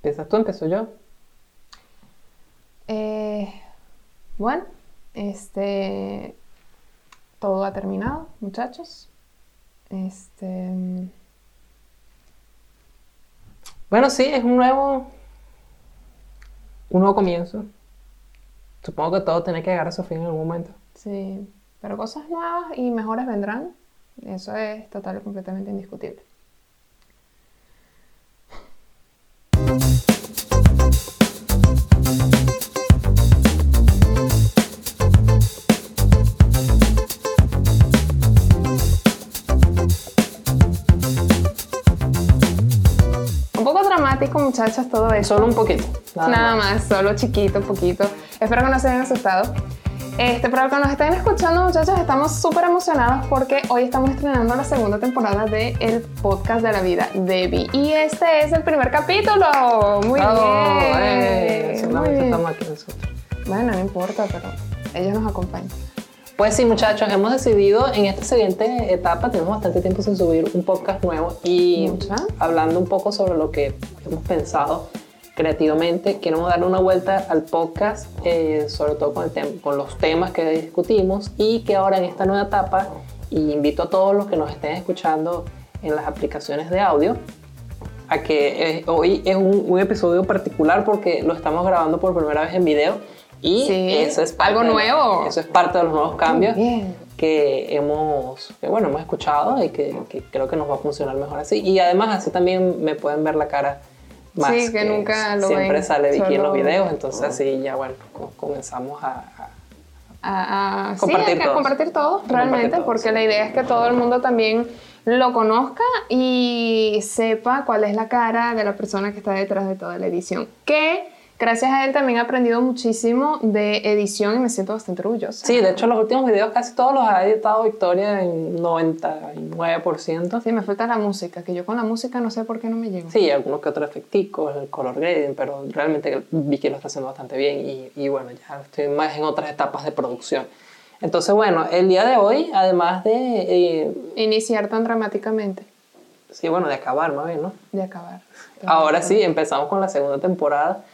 ¿Empiezas tú? ¿Empiezo yo? Eh, bueno, este. Todo ha terminado, muchachos. Este. Bueno, sí, es un nuevo. Un nuevo comienzo. Supongo que todo tiene que llegar a su fin en algún momento. Sí, pero cosas nuevas y mejores vendrán. Eso es total y completamente indiscutible. Dramático, muchachos, todo eso. Solo un poquito. Nada, más. solo chiquito, poquito. Espero que no se hayan asustado. Este, pero que nos estén escuchando, muchachos, estamos súper emocionados porque hoy estamos estrenando la segunda temporada de el podcast de la vida Debbie. Y este es el primer capítulo. Muy Oh, bien. eh, Muy bien. estamos aquí nosotros. Bueno, no importa, pero ellos nos acompañan. Pues sí, muchachos, hemos decidido en esta siguiente etapa, tenemos bastante tiempo sin subir un podcast nuevo y hablando un poco sobre lo que hemos pensado creativamente, queremos darle una vuelta al podcast, eh, sobre todo con, el con los temas que discutimos y que ahora en esta nueva etapa, y invito a todos los que nos estén escuchando en las aplicaciones de audio, a que eh, hoy es un, un episodio particular porque lo estamos grabando por primera vez en video y Sí, eso es parte algo de- nuevo. eso es parte de los nuevos cambios que hemos, que, bueno, hemos escuchado y que, que creo que nos va a funcionar mejor así. Y además así también me pueden ver la cara más. Sí, que nunca lo Siempre ven, sale Vicky en los videos, entonces así ya bueno, co- comenzamos a... a- a, a- sí, Compartir a todos. compartir todo, realmente, todos, porque sí. la idea es que todo el mundo también lo conozca y sepa cuál es la cara de la persona que está detrás de toda la edición. Que gracias a él también he aprendido muchísimo de edición y me siento bastante orgullosa. Sí, de hecho los últimos videos casi todos los ha editado Victoria en 99%. Sí, me falta la música, que yo con la música no sé por qué no me llego. Sí, algunos que otros efecticos, el color grading, pero realmente Vicky lo está haciendo bastante bien y, y bueno, ya estoy más en otras etapas de producción. Entonces, bueno, el día de hoy, además de, eh, Iniciar tan dramáticamente, sí, bueno, de acabar más bien, ¿no? de acabar. Ahora sí, empezamos con la segunda temporada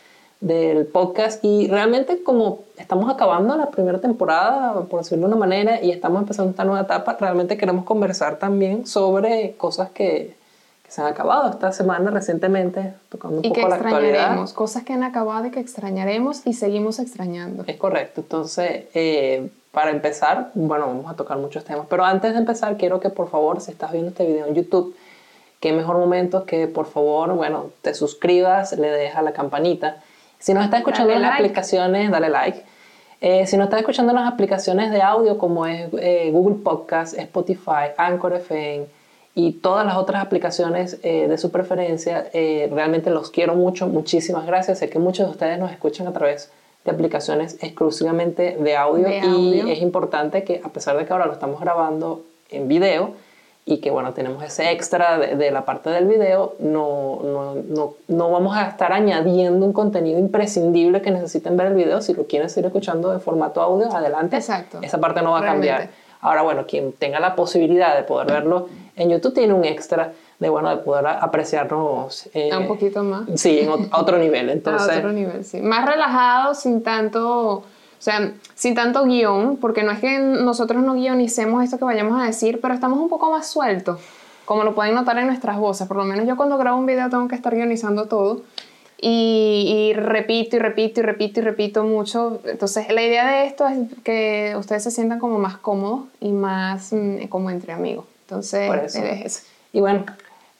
del podcast y realmente como estamos acabando la primera temporada, por decirlo de una manera, y estamos empezando esta nueva etapa, realmente queremos conversar también sobre cosas que, que se han acabado esta semana recientemente, tocando un Y que poco la actualidad. cosas que han acabado y que extrañaremos y seguimos extrañando. Es correcto. Entonces, eh, para empezar, bueno, vamos a tocar muchos temas. Pero antes de empezar, quiero que por favor, si estás viendo este video en YouTube, qué mejor momento que por favor, bueno, te suscribas, le dejas la campanita. Si nos estás escuchando Dale en las like. aplicaciones, dale like. Eh, si nos estás escuchando en las aplicaciones de audio como es eh, Google Podcast, Spotify, Anchor FM y todas las otras aplicaciones eh, de su preferencia, realmente los quiero mucho, muchísimas gracias. Sé que muchos de ustedes nos escuchan a través de aplicaciones exclusivamente de audio, De y es importante que a pesar de que ahora lo estamos grabando en video y que bueno, tenemos ese extra de, de la parte del video, no, no, no, no vamos a estar añadiendo un contenido imprescindible que necesiten ver el video. Si lo quieren seguir escuchando en formato audio, adelante. Exacto. Esa parte no va a cambiar. Ahora, bueno, quien tenga la posibilidad de poder verlo en YouTube tiene un extra de, bueno, de poder apreciarnos. eh, un poquito más. Sí, en ot- a otro nivel. a Entonces, otro nivel, sí. Más relajado, sin tanto, o sea, sin tanto guion, porque no es que nosotros no guionicemos esto que vayamos a decir, pero estamos un poco más sueltos, como lo pueden notar en nuestras voces. Por lo menos yo cuando grabo un video tengo que estar guionizando todo. Y, y repito y repito y repito y repito mucho. Entonces, la idea de esto es que ustedes se sientan como más cómodos y más mm, como entre amigos. Entonces, Por eso. es esa. Y bueno,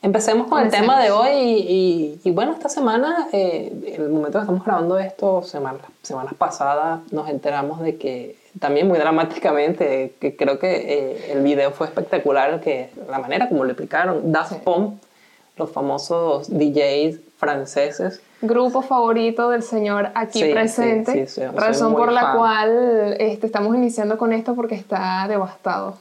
empecemos con el Comencemos. tema de hoy. Y, y- y bueno, esta semana, eh, el momento que estamos grabando esto, semanas, semanas pasadas, nos enteramos de que, también muy dramáticamente, que creo que eh, el video fue espectacular, que la manera como lo explicaron, Daft Sí. Punk, los famosos DJs franceses, grupo favorito del señor aquí Sí, presente, sí, razón por la fan. cual este, estamos iniciando con esto porque está devastado.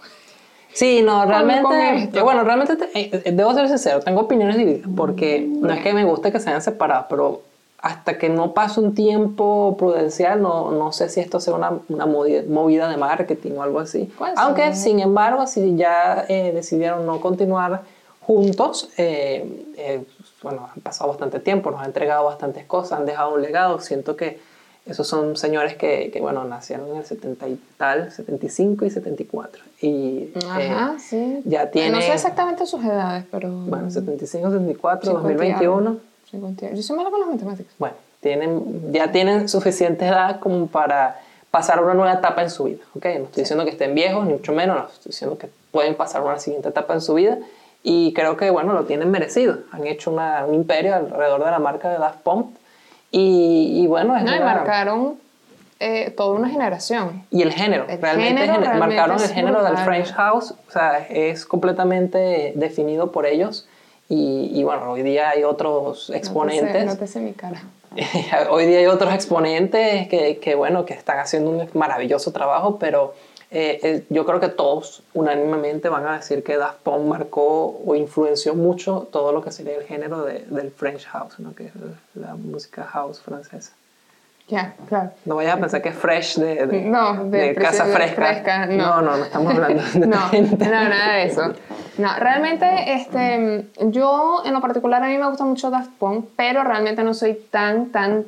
Sí, no, realmente, eh, bueno, realmente te- eh, eh, debo ser sincero, tengo opiniones divididas porque no es que me guste que se hayan separado, pero hasta que no pase un tiempo prudencial, no, no sé si esto sea una, una movi- movida de marketing o algo así. Aunque, sin embargo, si ya eh, decidieron no continuar juntos, eh, eh, bueno, han pasado bastante tiempo, nos han entregado bastantes cosas, han dejado un legado. Siento que esos son señores que, que bueno, nacieron en el 70 y tal, 75 y 74. Y Ajá, eh, sí. ya tienen... No sé exactamente sus edades, pero... Bueno, 75, 74, 50 y 2021. algo. 50 y algo. Yo soy mala con las matemáticas. Bueno, tienen, ya tienen suficiente edad como para pasar una nueva etapa en su vida. ¿okay? No estoy diciendo que estén viejos, ni mucho menos, no, estoy diciendo que pueden pasar una siguiente etapa en su vida y creo que, bueno, lo tienen merecido. Han hecho una- un imperio alrededor de la marca de Daft Punk y, y bueno, es No, y marcaron eh, toda una generación. y el género, El realmente, género realmente marcaron el género del brutal. French House, o sea, es completamente definido por ellos y, y bueno, hoy día hay otros exponentes. No te sé mi cara. Hoy día hay otros exponentes que, que, bueno, que están haciendo un maravilloso trabajo, pero eh, eh, yo creo que todos unánimemente van a decir que Daft Punk marcó o influenció mucho todo lo que sería el género de- del French House, ¿no? que es la música house francesa. Ya, claro. No vayas a pensar que es fresh de, de, No, de casa precios- fresca. fresca, no. no, no, no estamos hablando de No, gente. no, nada de eso. No, realmente, este, yo en lo particular a mí me gusta mucho Daft Punk, pero realmente no soy tan, tan,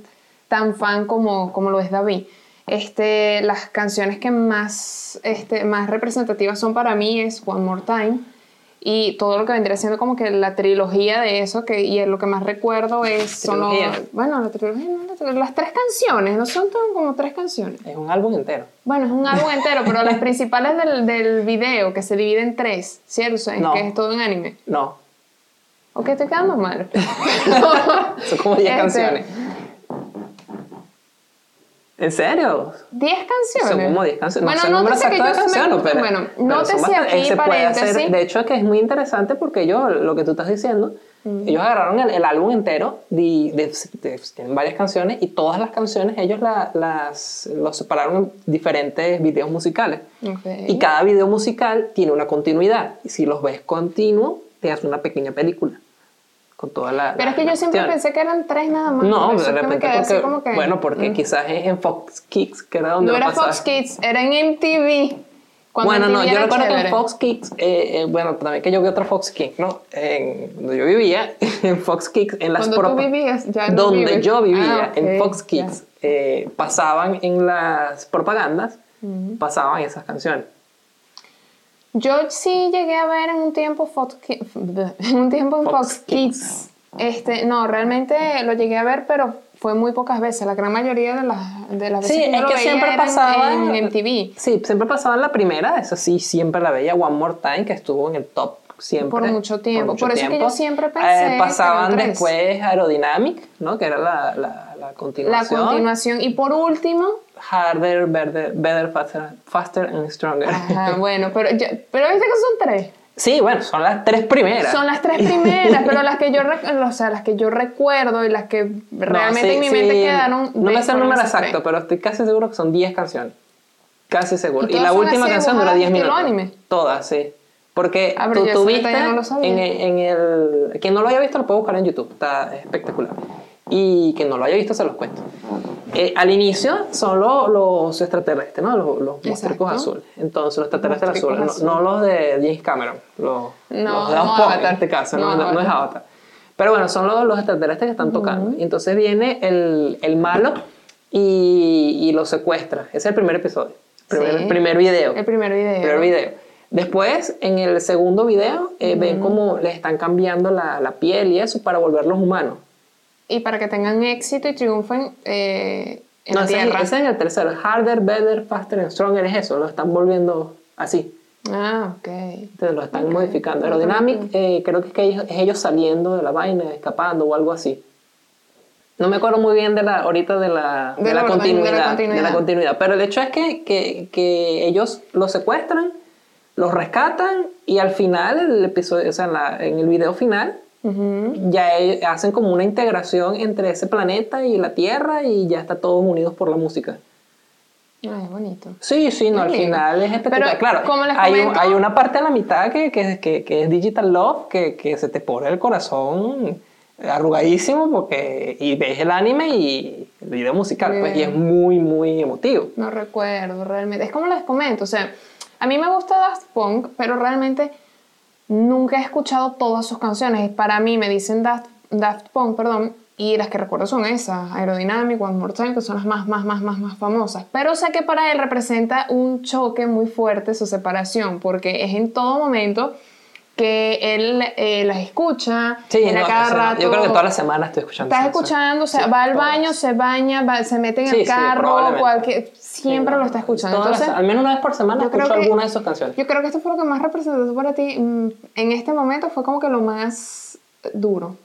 tan fan como, como lo es David. Este, las canciones que más, este, más representativas son para mí es One More Time y todo lo que vendría siendo como que la trilogía de eso, que, y lo que más recuerdo es, son los- Trilogía. bueno, la trilogía, no, la trilogía, las tres canciones, no son todo como tres canciones. Es un álbum entero. Bueno, es un álbum entero, pero las principales del, del video, que se divide en tres, ¿cierto? Es No. que es todo en anime. No, ¿O estoy quedando mal? son como 10 Este, canciones. ¿En serio? 10 canciones. Son como 10 canciones. Bueno, no sé número nótese que yo sí me- canciones, pero. Bueno, nótese son bastante- aquí, puede hacer- paréntesis. de hecho, es que es muy interesante porque ellos, lo que tú estás diciendo, Mm. ellos agarraron el, el álbum entero, de, de- de- tienen varias canciones y todas las canciones ellos la- las los separaron en diferentes videos musicales. Ok. Y cada video musical tiene una continuidad. Y si los ves continuo, te hace una pequeña película. Con toda la. Pero la- es que yo siempre cuestiones. pensé que eran tres nada más. No, de que repente así porque, como que, bueno, porque mm. quizás es en Fox Kicks, que era donde No era. Fox Kids, era en MTV. Bueno, no, MTV yo era recuerdo que en Fox Kicks, eh, eh, bueno, también que yo vi otra Fox Kicks, ¿no? En donde yo vivía, en Fox Kicks, en las propa- vivías, ya no Donde vives. yo vivía, Ah, en ok, Fox Kicks, eh, pasaban en las propagandas, pasaban esas canciones. Yo sí llegué a ver en un tiempo Fox Ki- en un tiempo en Fox Fox, Kids. Este, no, realmente lo llegué a ver, pero fue muy pocas veces. La gran mayoría de las, de las veces Sí, que es lo que veía siempre era en- pasaba en, MTV. Sí, siempre pasaba en la primera, eso sí, siempre la veía One More Time, que estuvo en el top siempre. Por mucho tiempo. Por eso es que yo siempre pensé Eh, que pasaban después Aerodynamic, ¿no? Que era la, la, la La continuación. continuación. Y por último, Harder, better, better faster, faster and stronger. ajá, bueno, pero, ya- pero viste que son tres. Sí, bueno, son las tres primeras. Son las tres primeras, pero las que yo, o sea, las que yo recuerdo y las que No, realmente sí, en mi sí, mente quedaron. No me sé el número exacto, pero estoy casi seguro que son 10 canciones. Casi seguro. ¿Y Y, la última canción dura dibujadas 10 estilo minutos. anime? Todas, sí. Porque Ah, tú, yo tú ese viste detalle no en, en el- Quien no lo haya visto lo puede buscar en YouTube. Está espectacular. Y quien no lo haya visto se los cuento. Eh, al inicio son lo- los extraterrestres, ¿no? Los, los monstruos azules. Entonces, los extraterrestres Monstruos azules, no, no los de James Cameron, los, No, los de no en Avatar. este caso, No, no, no- no es Avatar. Pero bueno, son los, los extraterrestres que están tocando. Y entonces viene el, el malo y, y lo secuestra. Ese es el primer episodio. Primer, Sí. el primer video. El primer video. El primer video. Después, en el segundo video, eh, ven cómo les están cambiando la, la piel y eso para volverlos humanos. Y para que tengan éxito y triunfen eh, en no, la ese, es- tierra. ese es en el tercero. Harder, better, faster and stronger es eso. Lo están volviendo así. Ah, ok. Entonces lo están Ok. modificando. Aerodynamic, eh, creo que es, que ellos, es ellos saliendo de la vaina, escapando o algo así. No me acuerdo muy bien de la, ahorita de la, Del de la, orden, de la continuidad, de la continuidad. continuidad. Pero el hecho es que, que, que ellos los secuestran, los rescatan y al final, el episodio, o sea, en, la- en el video final, Ya e- hacen como una integración entre ese planeta y la Tierra y ya está todos unidos por la música. Ay, bonito. Sí, sí, no, al final es espectacular. Pero, claro, como les hay, un- comento- hay una parte a la mitad que, que, que, que es Digital Love, que, que se te pone el corazón arrugadísimo porque y ves el anime y el video musical, pues, y es muy, muy emotivo. No recuerdo realmente. Es como les comento, o sea, a mí me gusta Daft Punk, pero realmente nunca he escuchado todas sus canciones. Para mí me dicen Daft, Daft Punk, perdón, y las que recuerdo son esas, Aerodynamic, One More Time, que son las más, más, más, más, más famosas. Pero sé que para él representa un choque muy fuerte su separación, porque es en todo momento que él eh, las escucha, Sí, en no, cada o sea, rato. yo creo que toda la semana estoy escuchando. Estás salsa. escuchando, o sea, Sí, va al todas. baño, se baña, va- se mete en Sí, el sí, carro, probablemente. cualquier, siempre Sí, lo está escuchando. todas las- Entonces, al menos una vez por semana escucho que- alguna de sus canciones. yo creo que esto fue lo que más representó para ti mm, en este momento, fue como que lo más duro,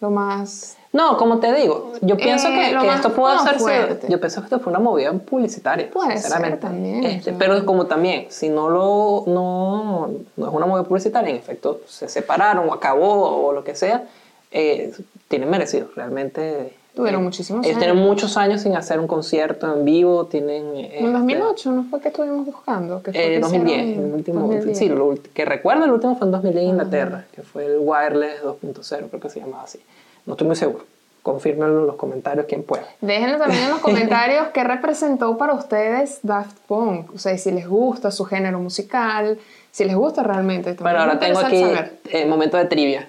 lo más... No, como te digo, yo pienso Eh, que, que esto puede hacerse. fuerte. Yo pienso que esto fue una movida publicitaria. Puede ser sinceramente. también, Este. Pero como también, si no lo no, no es una movida publicitaria, en efecto se separaron o acabó o lo que sea, eh, tienen merecido. Realmente. Tuvieron eh, muchísimos años. tienen muchos años sin hacer un concierto en vivo. Tienen. eh, En este, 2008, ¿no fue que estuvimos buscando? Que fue eh, que 2010, hicieron- el último, 2010. sí, lo que recuerdo el último fue en 2010 en Inglaterra, que fue el Wireless 2.0, creo que se llamaba así. No estoy muy seguro. Confírmenlo en los comentarios quien pueda. Déjenlo también en los comentarios qué representó para ustedes Daft Punk. O sea, si les gusta su género musical, si les gusta realmente. También Bueno, ahora tengo aquí el momento de trivia.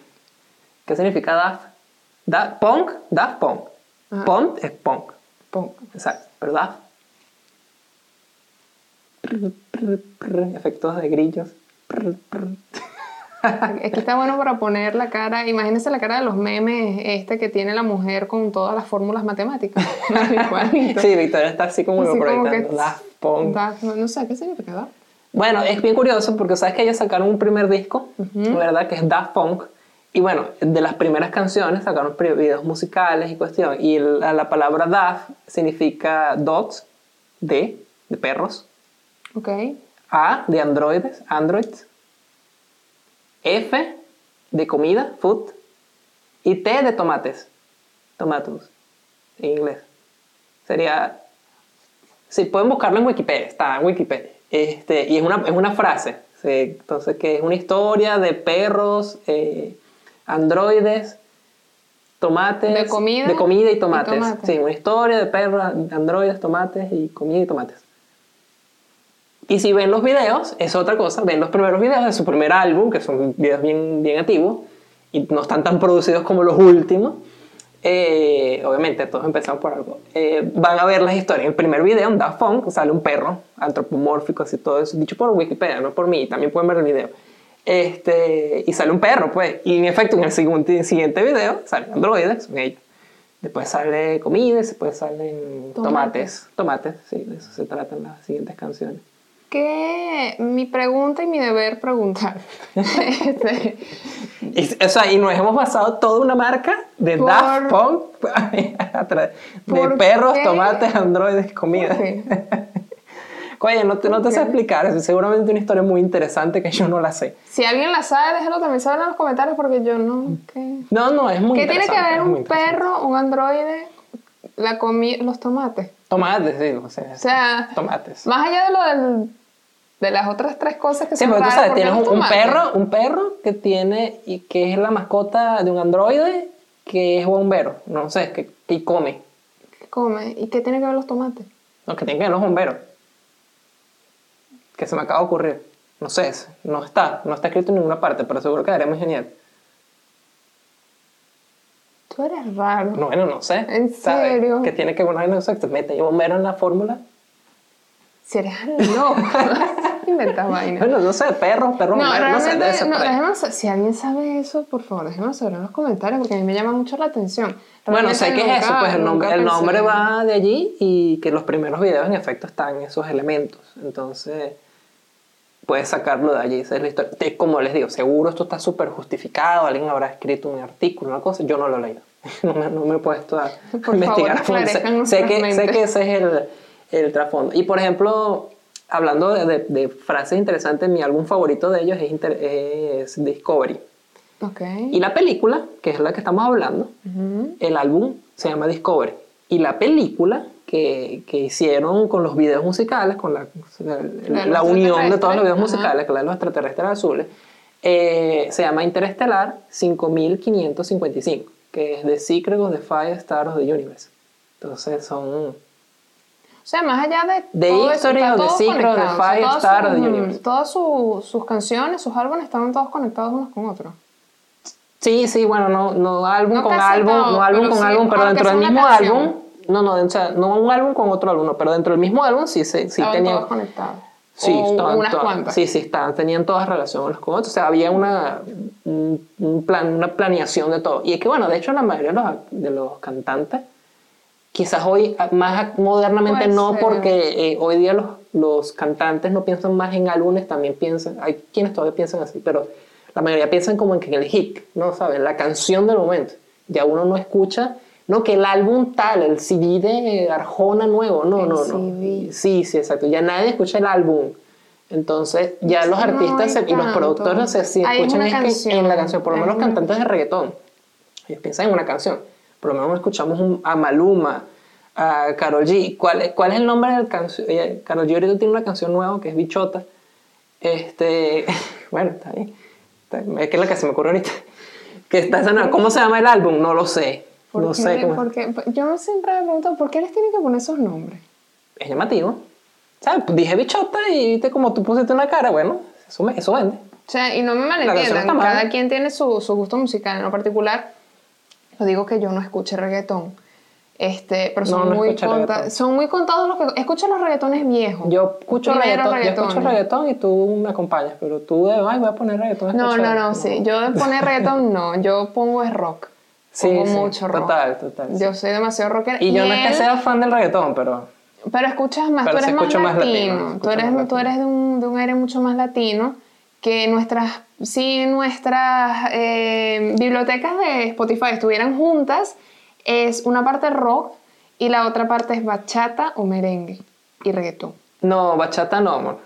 ¿Qué significa Daft? Da, punk, Daft Punk. Ajá. Punk es punk, Punk. exacto, pero Daft. Efectos de grillos. Aquí está bueno para poner la cara, imagínense la cara de los memes este que tiene la mujer con todas las fórmulas matemáticas. Sí, Victoria está así como Así como proyectando. que- Daft Punk. Daft- no sé, ¿qué significa Daft? Bueno, es bien curioso porque sabes que ellos sacaron un primer disco, ¿verdad? Que es Daft Punk. Y bueno, de las primeras canciones sacaron videos musicales y cuestión. Y la, la palabra Daft significa dogs, de, de perros. Ok. A, de androides, androids. F, de comida, food. Y T, de tomates, tomatoes, en inglés. Sería... Sí, pueden buscarlo en Wikipedia, está en Wikipedia. Este, y es una, es una frase. sí, entonces, que es una historia de perros, eh, androides, tomates. De comida De comida y tomates. Sí, una historia de perros, androides, tomates y comida y tomates. Y si ven los videos, es otra cosa. Ven los primeros videos de su primer álbum, que son videos bien, bien antiguos y no están tan producidos como los últimos. Eh, obviamente, todos empezamos por algo. Eh, van a ver las historias. En el primer video, en Daft Punk, sale un perro antropomórfico, así todo eso, dicho por Wikipedia, no por mí. También pueden ver el video. Este, y sale un perro, pues. Y en efecto, en el siguiente, siguiente video, salen androides, son ellos. Después sale comida, después salen tomates. Tomates, sí, de eso se tratan las siguientes canciones. Que mi pregunta y mi deber preguntar. Este, Y, o sea, y nos hemos basado toda una marca de Por- Daft Punk de ¿Por perros, qué? tomates, androides, comida. Ok. Oye, no te, no te sé explicar, es seguramente una historia muy interesante que yo no la sé. Si alguien la sabe, déjalo también saber en los comentarios porque yo no. ¿Qué, No, no, es muy ¿Qué tiene que interesante, ver un interesante. perro, un androide, la comi los tomates? Tomates, sí, o sea, O sea, tomates. más allá de lo del, de las otras tres cosas que Sí, son porque tú sabes, ¿por qué tienes un, perro, un perro que tiene, y que es la mascota de un androide que es bombero, no sé, que, que come, ¿Qué come? ¿Y qué tiene que ver los tomates? no, que tiene que ver los bomberos. Que se me acaba de ocurrir. No sé, no está, no está escrito en ninguna parte, pero seguro quedaría muy genial. Tú eres raro. No, bueno, no sé. ¿En ¿sabes? serio? Que tiene que ver con los exacto. Mete bombero en la fórmula. Si eres loco. Inventas vainas. Bueno, no sé, perros, perros No, no sé, debe ser no, si alguien sabe eso, por favor, déjenos saber en los comentarios porque a mí me llama mucho la atención. Bueno, Realmente sé que es nunca- eso, pues el nombre, el nombre va de allí y que los primeros videos en efecto están esos elementos. Entonces, puedes sacarlo de allí. Esa es la historia. Como les digo, seguro esto está súper justificado. Alguien habrá escrito un artículo, una cosa. Yo no lo he leído. No me, no me he puesto a Por investigar. favor. Sé- sé, que, sé que ese es el, el trasfondo. Y por ejemplo, hablando de, de- de frases interesantes, mi álbum favorito de ellos es, Inter- es Discovery. Ok. Y la película, que es la que estamos hablando, Ujú. el álbum se llama Discovery. Y la película que, que hicieron con los videos musicales, con la, la, la unión de todos los videos extraterrestres, musicales, que la de los extraterrestres azules, eh, se llama Interestelar 5555, que es The Secret of the Five Stars of the Universe. Entonces son... O sea, más allá de The todo History todo Secret. O sea, Five sus- Universe. Todas sus- sus canciones, sus álbumes estaban todos conectados unos con otros. Sí, sí, bueno, no, no álbum No con álbum, todo, no álbum con sí, álbum, pero dentro del mismo canción. álbum, no, no, o sea, no un álbum con otro álbum, pero dentro del mismo álbum sí, sí, sí tenían. todos conectados. Sí, O estaban unas todas- cuantas. Sí, sí, estaban, tenían todas relación unos con otros. O sea, había una, un, un plan, una planeación de todo. Y es que, bueno, de hecho, la mayoría de los, de los cantantes, quizás hoy, más modernamente Puede no, ser. porque eh, hoy día los, los cantantes no piensan más en álbumes, también piensan, hay quienes todavía piensan así, pero la mayoría piensan como en que el hit, ¿no? ¿Sabes? La canción del momento. Ya uno no escucha, no, que el álbum tal, el CD de Arjona nuevo, no, El no, no. Sí, sí, exacto. Ya nadie escucha el álbum. Entonces, ya los No artistas se- y los productores se es escuchan es que en la canción, por lo menos una- cantantes de reggaetón. Ellos piensan en una canción. Por lo menos escuchamos un- a Maluma, a Karol G. ¿Cuál, es- ¿Cuál es el nombre del canción? Karol G ahorita tiene una canción nueva que es Bichota. Este, bueno, está bien. Está bien. Es que es la que se me ocurre ahorita. Que está esa nueva- ¿Cómo se llama el álbum? No lo sé. ¿Por No qué sé cómo. por qué? Yo siempre me pregunto, ¿por qué les tienen que poner esos nombres? Es llamativo. ¿Sabes? Dije bichota y viste como tú pusiste una cara, bueno, eso, me- eso vende. O sea, y no me malentiendan, cada quien tiene su, su gusto musical. En lo particular, lo digo que yo no escuché reggaetón. Este, pero son, No, no muy conta- reggaetón. son muy contados los que... Escucho los reggaetones viejos. Yo escucho Primero reggaetón, yo escucho reggaetón y tú me acompañas, pero tú de, ay, voy a poner reggaetón. No, no, escuchar". no, sí. Yo de poner reggaetón no. Yo pongo es rock. Sí, Pongo sí, mucho rock. total, total, sí. Yo soy demasiado rockera. Y yo no es que él- sea fan del reggaetón, pero Pero escuchas más, Pero tú eres más escucho más latino. latino, tú eres, más tú eres de, un, de un aire mucho más latino que nuestras, si nuestras eh, bibliotecas de Spotify estuvieran juntas, es una parte rock y la otra parte es bachata o merengue y reggaetón. no, bachata no, amor,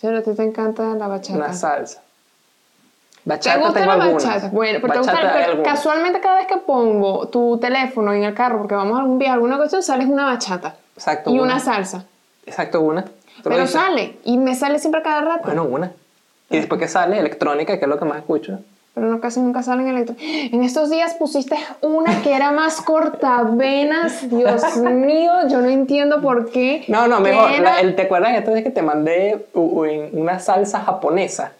Pero a ti te encanta la bachata. una salsa. ¿Te Bachata gusta tengo la algunas. bachata? Bueno, pero, te gusta- pero casualmente cada vez que pongo tu teléfono en el carro porque vamos a algún viaje, alguna cuestión, sales una bachata Exacto, y una. una salsa. Exacto, una. Pero dices. sale y me sale siempre a cada rato. Bueno, una. Y después que sale, electrónica, que es lo que más escucho. Pero no, casi nunca salen electro. En estos días pusiste una que era más cortavenas. Dios mío, yo no entiendo por qué. No, no, mejor. era- la- el, ¿Te acuerdas vez que te mandé una salsa japonesa?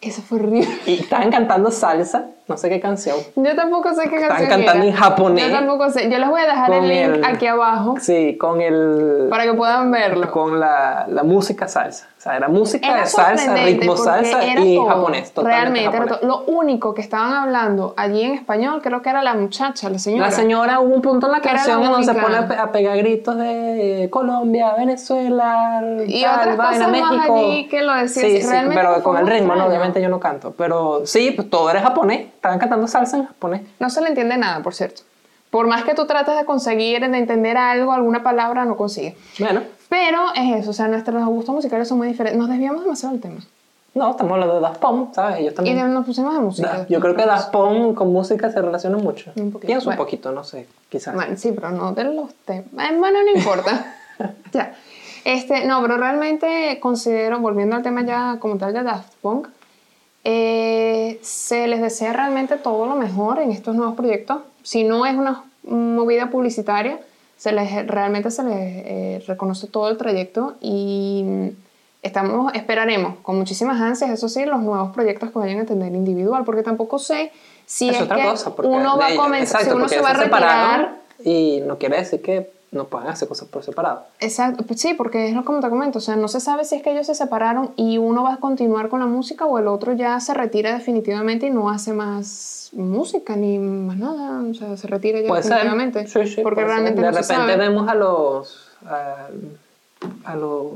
Eso fue horrible. Y estaban cantando salsa, no sé qué canción. Yo tampoco sé qué Estaban canción cantando era. en japonés. Yo tampoco sé. Yo les voy a dejar el link el- aquí abajo Sí, con el. para que puedan verlo. Con la, la música salsa. O sea, era música Era de salsa, ritmo salsa y todo, japonés. Totalmente Realmente japonés. Lo único que estaban hablando allí en español creo que era la muchacha, la señora. La señora, hubo un punto en la canción donde se pone a, pe- a pegar gritos de Colombia, Venezuela, Y tal, otras vaina, cosas más México. allí que lo decía Sí, sí, Realmente pero con el ritmo, no, obviamente yo no canto. Pero sí, pues todo era japonés. Estaban cantando salsa en japonés. No se le entiende nada, por cierto. Por más que tú trates de conseguir, de entender algo, alguna palabra, no consigues. Bueno, Pero es eso, o sea, nuestros gustos musicales son muy diferentes. Nos desviamos demasiado del tema. no, estamos hablando de Daft Punk, ¿sabes? Ellos Y también. de- nos pusimos de música. Da- yo creo que Daft Punk con música se relaciona mucho. Un poquito, Pienso bueno. un poquito, no sé, quizás. Bueno, sí, pero no de los temas. Eh, Bueno, no importa. ya. Este, no, pero realmente considero, volviendo al tema ya como tal de Daft Punk, eh, se les desea realmente todo lo mejor en estos nuevos proyectos. Si no es una movida publicitaria, se les, realmente se les eh, reconoce todo el trayecto y estamos, esperaremos con muchísimas ansias, eso sí, los nuevos proyectos que vayan a tener individual, porque tampoco sé si es es, otra que cosa, uno va a comenzar, si uno se va a retirar Y no quiere decir que no puedan hacer cosas por separado. Exacto, pues sí, porque es lo como te comento, o sea, no se sabe si es que ellos se separaron y uno va a continuar con la música o el otro ya se retira definitivamente y no hace más música ni más nada, o sea, se retira ya Puede ser. definitivamente. Sí, sí, porque ser. realmente De no se repente sabe. vemos a los, a, a los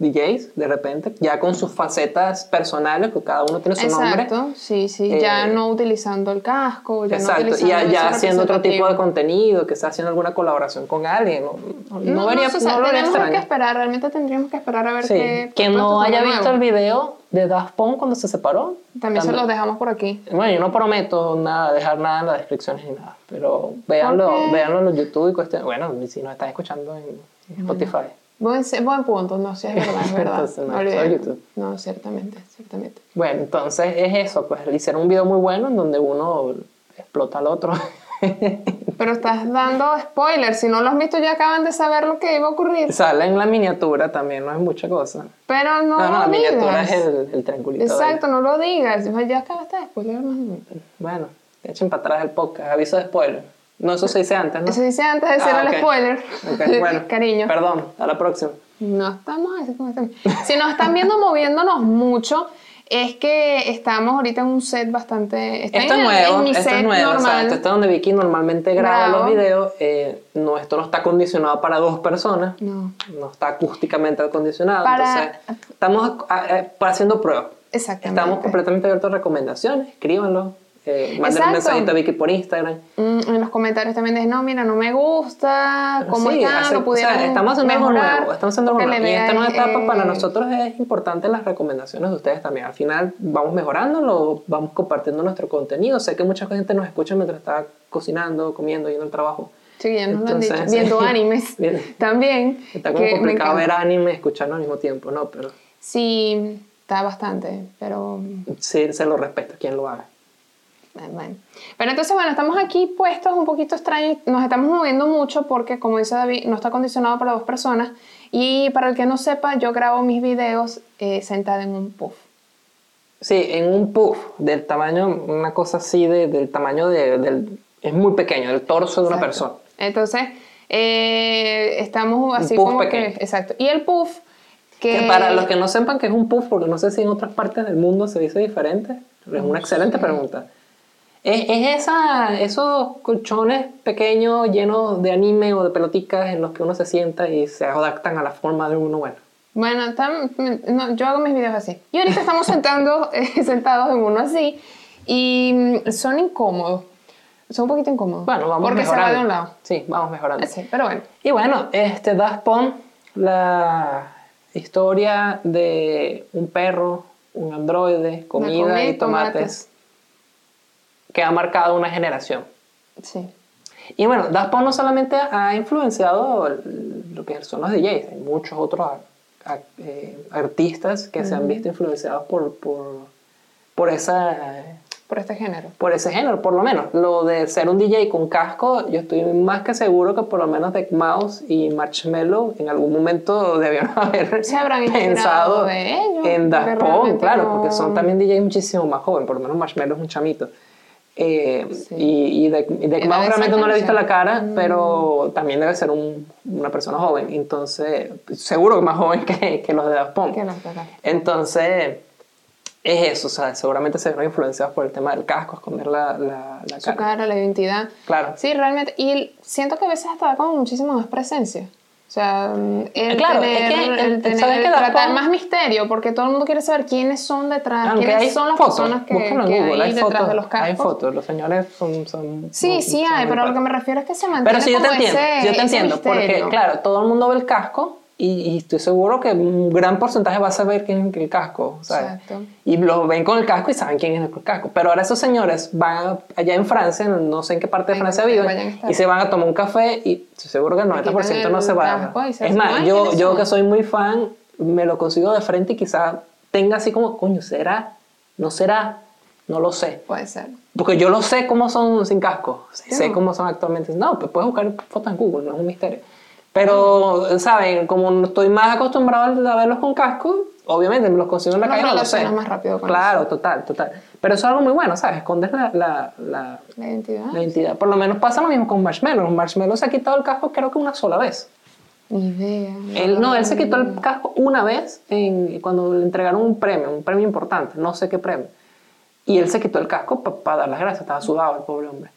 DJs, de repente, ya con sus facetas personales, que cada uno tiene su nombre. Exacto, sí, sí, Eh, ya no utilizando el casco, ya no Exacto, y utilizando ya, ya haciendo otro tipo de contenido, que está haciendo alguna colaboración con alguien. No, no, no No, vería, no, se sabe, no lo vería tenemos que extraño. esperar, realmente tendríamos que esperar a ver Sí. qué... Quien no haya visto nuevo. el video de Daft Punk cuando se separó, También se tam- los dejamos por aquí. Bueno, yo no prometo nada, dejar nada en las descripciones ni nada, pero véanlo, véanlo en los YouTube y cuestión. Bueno, si nos están escuchando en en Spotify. Buen, buen punto, no, sí, es verdad, es verdad. YouTube. No, ciertamente, ciertamente. Bueno, entonces es eso, pues hicieron un video muy bueno en donde uno explota al otro. Pero estás dando spoilers. Si no lo has visto, ya acaban de saber lo que iba a ocurrir. Sale en la miniatura también, no es mucha cosa. Pero no, No, no, lo la digas. miniatura es el, el triangulito. Exacto, no lo digas. Ya acabaste de spoiler. más. Bueno, echen para atrás el podcast, aviso de spoiler. No, eso se dice antes, ¿no? Eso dice antes de decir Ah, el ok. spoiler. Ok, bueno. Cariño. Perdón, a la próxima. No estamos así como estamos. Si nos están viendo moviéndonos mucho, es que estamos ahorita en un set bastante. está Esto es nuevo, esto es nuevo, normal. exacto. Esto es donde Vicky normalmente graba Grabo. los videos. Eh, no, esto no está acondicionado para dos personas. No. No está acústicamente acondicionado. Para- Entonces, estamos ah, eh, haciendo pruebas. Exactamente. Estamos completamente abiertos a recomendaciones. Escríbanlo. Eh, manden un mensajito a Vicky por Instagram. Mm, en los comentarios también dicen, no, mira, no me gusta, ¿cómo Sí, están? hace- Lo pudieron o sea, estamos haciendo algo nuevo, estamos haciendo algo nuevo. Y esta nueva etapa eh, para nosotros es importante las recomendaciones de ustedes también. Al final vamos mejorándolo, vamos compartiendo nuestro contenido. Sé que mucha gente nos escucha mientras está cocinando, comiendo, yendo al trabajo. Sí, ya nos lo han Entonces, dicho. Viendo animes también. Está como complicado ver anime y escucharlo al mismo tiempo, ¿no? Pero Sí, está bastante, pero sí, se lo respeta quien lo haga. Bueno. Pero entonces, bueno, estamos aquí puestos un poquito extraños, nos estamos moviendo mucho porque, como dice David, no está acondicionado para dos personas. Y para el que no sepa, yo grabo mis videos eh, sentada en un puff. Sí, en un puff del tamaño, una cosa así de- del tamaño de, del... Es muy pequeño, del torso de una persona. Entonces, eh, estamos así puff como pequeño. que. Exacto. Y el puff. Que, Que para los que no sepan que es un puff, porque no sé si en otras partes del mundo se dice diferente, es una excelente pregunta. Es, es esa, esos colchones pequeños llenos de anime o de peloticas en los que uno se sienta y se adaptan a la forma de uno bueno. Bueno, tam- no, yo hago mis videos así. Y ahorita estamos sentando, eh, sentados en uno así. Y mm, son incómodos. Son un poquito incómodos. Bueno, vamos Porque mejorando. se va de un lado. Sí, vamos mejorando. Sí, pero bueno. Y bueno, este Daft Punk, la historia de un perro, un androide, comida comida y y tomates, tomates. Que ha marcado una generación. Sí. Y bueno, Daft Punk no solamente ha influenciado lo que son los DJs, hay muchos otros eh, artistas que se han visto influenciados por, por, por, esa, Por este género. por ese género, por lo menos. Lo de ser un DJ con casco, yo estoy más que seguro que por lo menos Deck Mouse y Marshmello en algún momento debieron haber Se habrán pensado de ellos, en Daft Punk, claro, no- porque son también DJs muchísimo más jóvenes, por lo menos Marshmello es un chamito. Eh, Sí. Y, y Mouse debe ser realmente no le he visto la cara, Mm. pero también debe ser un- una persona joven, entonces seguro que más joven que, que los de Daft Punk. Que los de Daft Punk. Entonces, es eso, o sea, seguramente se vieron influenciados por el tema del casco, esconder la, la, la Su cara. cara, la identidad. Claro. Sí, realmente. Y siento que a veces hasta da como muchísima más presencia. O sea, el Claro, es tener, que el- tener- ¿sabes el tratar más misterio, porque todo el mundo quiere saber quiénes son detrás, Aunque quiénes hay son las fotos, personas que, que Google, hay hay detrás fotos, de los cascos. hay fotos, los señores son... son Sí, sí son hay, pero a lo que padres. me refiero es que se mantiene Pero sí, yo te entiendo, ese, yo te entiendo, porque claro, todo el mundo ve el casco y, y estoy seguro que un gran porcentaje va a saber quién es el casco, ¿sabes? Exacto. Y lo ven con el casco y saben quién es el casco. Pero ahora esos señores van allá en Francia, no sé en qué parte de Francia viven, y se van a tomar un café y estoy seguro que el 90% no el se va se Es más, "Ay, yo, ¿quiénes yo son?". que soy muy fan, me lo consigo de frente y quizás tenga así como, coño, ¿será? ¿No será? No lo sé. Puede ser. Porque yo lo sé cómo son sin casco. Sé No. cómo son actualmente. No, pues puedes buscar fotos en Google, no es un misterio. Pero, ¿saben? Como no estoy más acostumbrado a verlos con casco, obviamente me los consigo en la Los calle, no lo sé. relacionas más rápido con Claro, total, total. Pero eso es algo muy bueno, ¿sabes? Escondes la, la, la, La identidad. la identidad. Por lo menos pasa lo mismo con Marshmallow. Marshmallow se ha quitado el casco creo que una sola vez. Ni idea. Él, no, él se quitó el casco una vez en, cuando le entregaron un premio, un premio importante, no sé qué premio. Y él se quitó el casco para dar las gracias, estaba sudado el pobre hombre.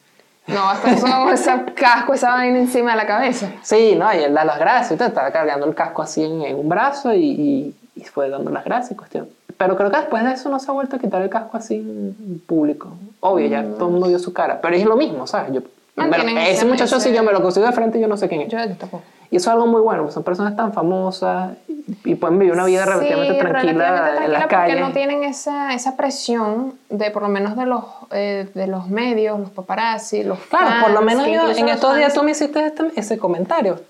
No, hasta eso, ese casco, esa vaina encima de la cabeza. Sí, no, y él da las gracias, todo, estaba cargando el casco así en, en un brazo y, y, y fue dando las gracias y cuestión. Pero creo que después de eso no se ha vuelto a quitar el casco así en público. Obvio, ya todo el mundo vio su cara, pero es lo mismo, ¿sabes? Yo, ese muchacho si ese- yo me lo consigo de frente yo no sé quién es. Yo tampoco. Y eso es algo muy bueno, porque son personas tan famosas y, pueden vivir una vida relativamente tranquila relativamente en las porque calles. no tienen esa, esa presión de por lo menos de los, eh, de los medios, los paparazzi, los Claro, por lo menos yo, en estos días tú me hiciste este- ese comentario.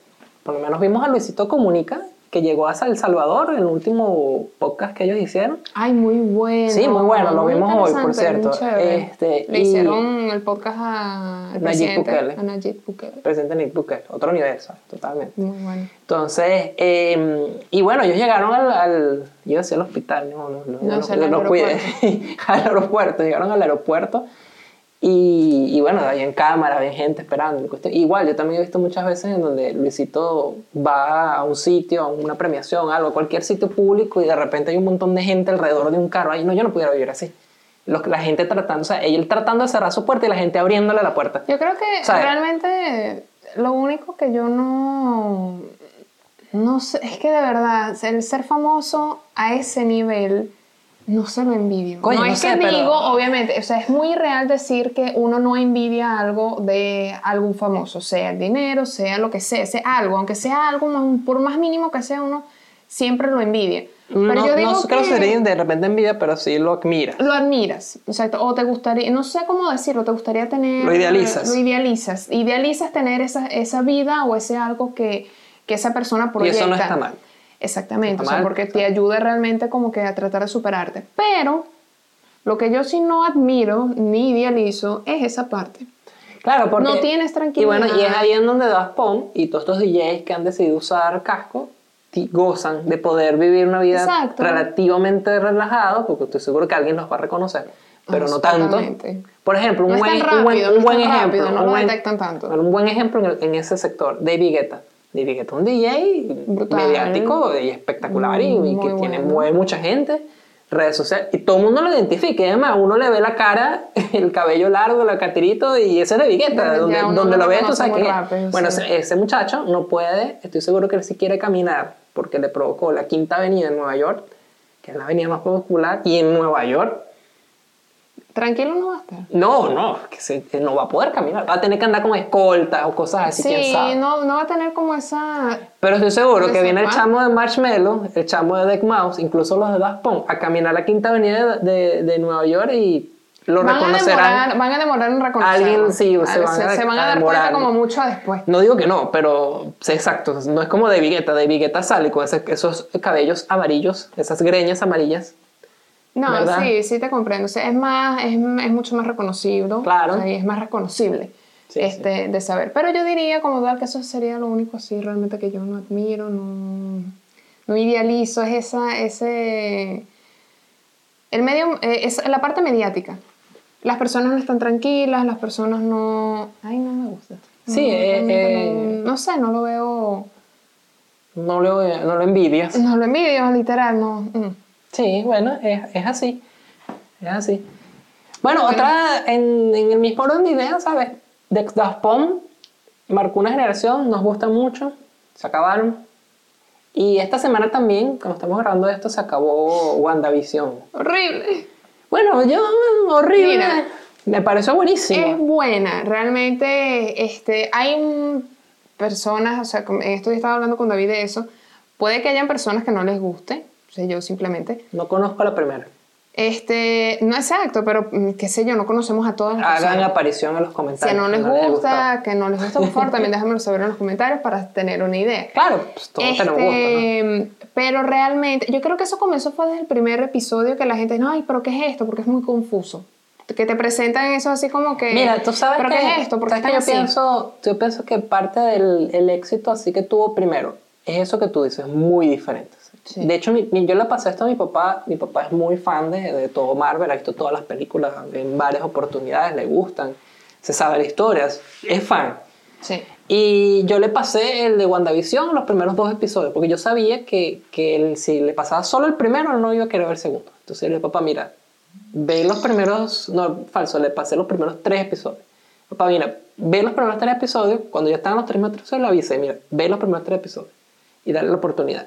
Por lo menos vimos a Luisito Comunica que llegó a El Salvador, el último podcast que ellos hicieron. Ay, muy bueno. Sí, muy bueno, lo muy vimos hoy, por cierto. Este, Le y- hicieron el podcast a al Nayib Bukele. a Nayib Bukele. Presidente Nick Bukele, otro universo, totalmente. Muy bueno. Entonces, eh, y bueno, ellos llegaron al, al yo iba a decir al hospital, no, no, no, No, no, el no cuide. al aeropuerto, llegaron al aeropuerto y, y bueno, había en cámara, había gente esperando. Igual, yo también he visto muchas veces en donde Luisito va a un sitio, a una premiación, algo, a cualquier sitio público y de repente hay un montón de gente alrededor de un carro. Ay, no, yo no pudiera vivir así. Los- la gente tratando, o sea, él tratando de cerrar su puerta y la gente abriéndole la puerta. Yo creo que ¿Sabes? realmente lo único que yo no. No sé, es que de verdad, el ser famoso a ese nivel no se lo envidio. Coño, no no es sé, que pero- digo, obviamente, o sea, es muy real decir que uno no envidia algo de algún famoso, sea el dinero, sea lo que sea, sea algo, aunque sea algo, por más mínimo que sea, uno siempre lo envidia. Pero no, yo digo no creo que sería de repente envidia, pero sí lo admira. lo admiras, exacto, o te gustaría, no sé cómo decirlo, te gustaría tener... Lo idealizas. Lo idealizas, idealizas tener esa, esa vida o ese algo que, que esa persona Y proyecta. eso no está mal. Exactamente, o sea, porque te ayuda realmente como que a tratar de superarte. Pero lo que yo sí no admiro ni idealizo es esa parte. Claro, porque... No tienes Y tranquilidad. bueno, y es ahí en donde Das Pom y todos estos DJs que han decidido usar casco gozan de poder vivir una vida Exacto. relativamente relajada, porque estoy seguro que alguien los va a reconocer, pero no tanto. Por ejemplo, un No buen, un buen, un ejemplo. no un lo buen- detectan tanto. Un buen ejemplo en, el- en ese sector, David Guetta. David Guetta, un DJ Brutal. mediático y espectacular y, y que tiene, bueno. mueve mucha gente, redes sociales, y todo el mundo lo identifica. Y además, uno le ve la cara, el cabello largo, el catirito, y ese es David Guetta. Ya donde donde lo lo ves, tú sabes que. rápido, bueno, sí. ese, ese muchacho no puede, estoy seguro que él sí quiere caminar, porque le provocó la quinta avenida en Nueva York, que es la avenida más popular, y en Nueva York Tranquilo no va a estar. no, no, que, se- no va a poder caminar. Va a tener que andar con escoltas o cosas así, quién Sí, sabe. no, no va a tener como esa... Pero estoy seguro que viene el chamo de Marshmallow, el chamo de Deck Mouse, incluso los de Daft Punk, a caminar la quinta avenida de, de- de Nueva York y lo Van a, reconocerán. demorar, van a demorar en reconocerlo. Alguien, sí, se van a- se van a a dar demorar. cuenta como mucho después. No digo que no, pero sí, exacto. No es como de Vigueta. De Vigueta sale con ese- esos cabellos amarillos, esas greñas amarillas. No, ¿Verdad? sí, sí te comprendo. O sea, es más, es, es mucho más reconocible. Claro. O sea, y es más reconocible Sí, este, de saber. Pero yo diría como tal que eso sería lo único así realmente que yo no admiro, no, no idealizo, es esa, ese, el medio, eh, es la parte mediática. Las personas no están tranquilas, las personas no, ay, no me gusta. No, Sí, eh, eh, no, no sé, no lo veo, No lo, no lo envidias. no lo envidio, literal, no. mm. Sí, bueno, es, es así. Es así. Bueno, otra, en, en el mismo orden de ideas, ¿sabes? De Daft Punk marcó una generación, nos gusta mucho, se acabaron. Y esta semana también, cuando estamos grabando esto, se acabó WandaVision. Horrible. Bueno, yo, horrible. Mira. Me pareció buenísimo. Es buena, realmente este, hay personas, o sea, en esto yo estaba hablando con David de eso, puede que hayan personas que no les guste, yo simplemente, No conozco a la primera. este, no exacto, pero mm, qué sé yo, no conocemos a todas las Hagan personas. aparición en los Si comentarios. no les haya gustado. gusta, que no les gusta, por favor, también déjamelo saber en los comentarios para tener una idea. Claro, pues todos tenemos gusto, ¿no? Este, Pero realmente, yo creo que eso comenzó fue desde el primer episodio que la gente, no, ay, pero ¿qué es esto? Porque es muy confuso. Que te presentan eso así como que... Mira, tú sabes ¿Pero que, qué es esto? Porque que yo así? pienso, yo pienso que parte del el éxito así que tuvo primero es eso que tú dices, muy diferentes. Sí. De hecho, mi- yo le pasé esto a mi papá. Mi papá es muy fan de, de todo Marvel, ha visto todas las películas en varias oportunidades, le gustan, se sabe las historias, es fan. Sí. Y yo le pasé el de WandaVision, los primeros dos episodios, porque yo sabía que, que él, si le pasaba solo el primero, no iba a querer ver el segundo. Entonces le dije, papá, mira, ve los primeros, no, falso, le pasé los primeros tres episodios. Papá, mira, ve los primeros tres episodios, cuando ya estaban los tres episodios, le avisé, mira, ve los primeros tres episodios y dale la oportunidad.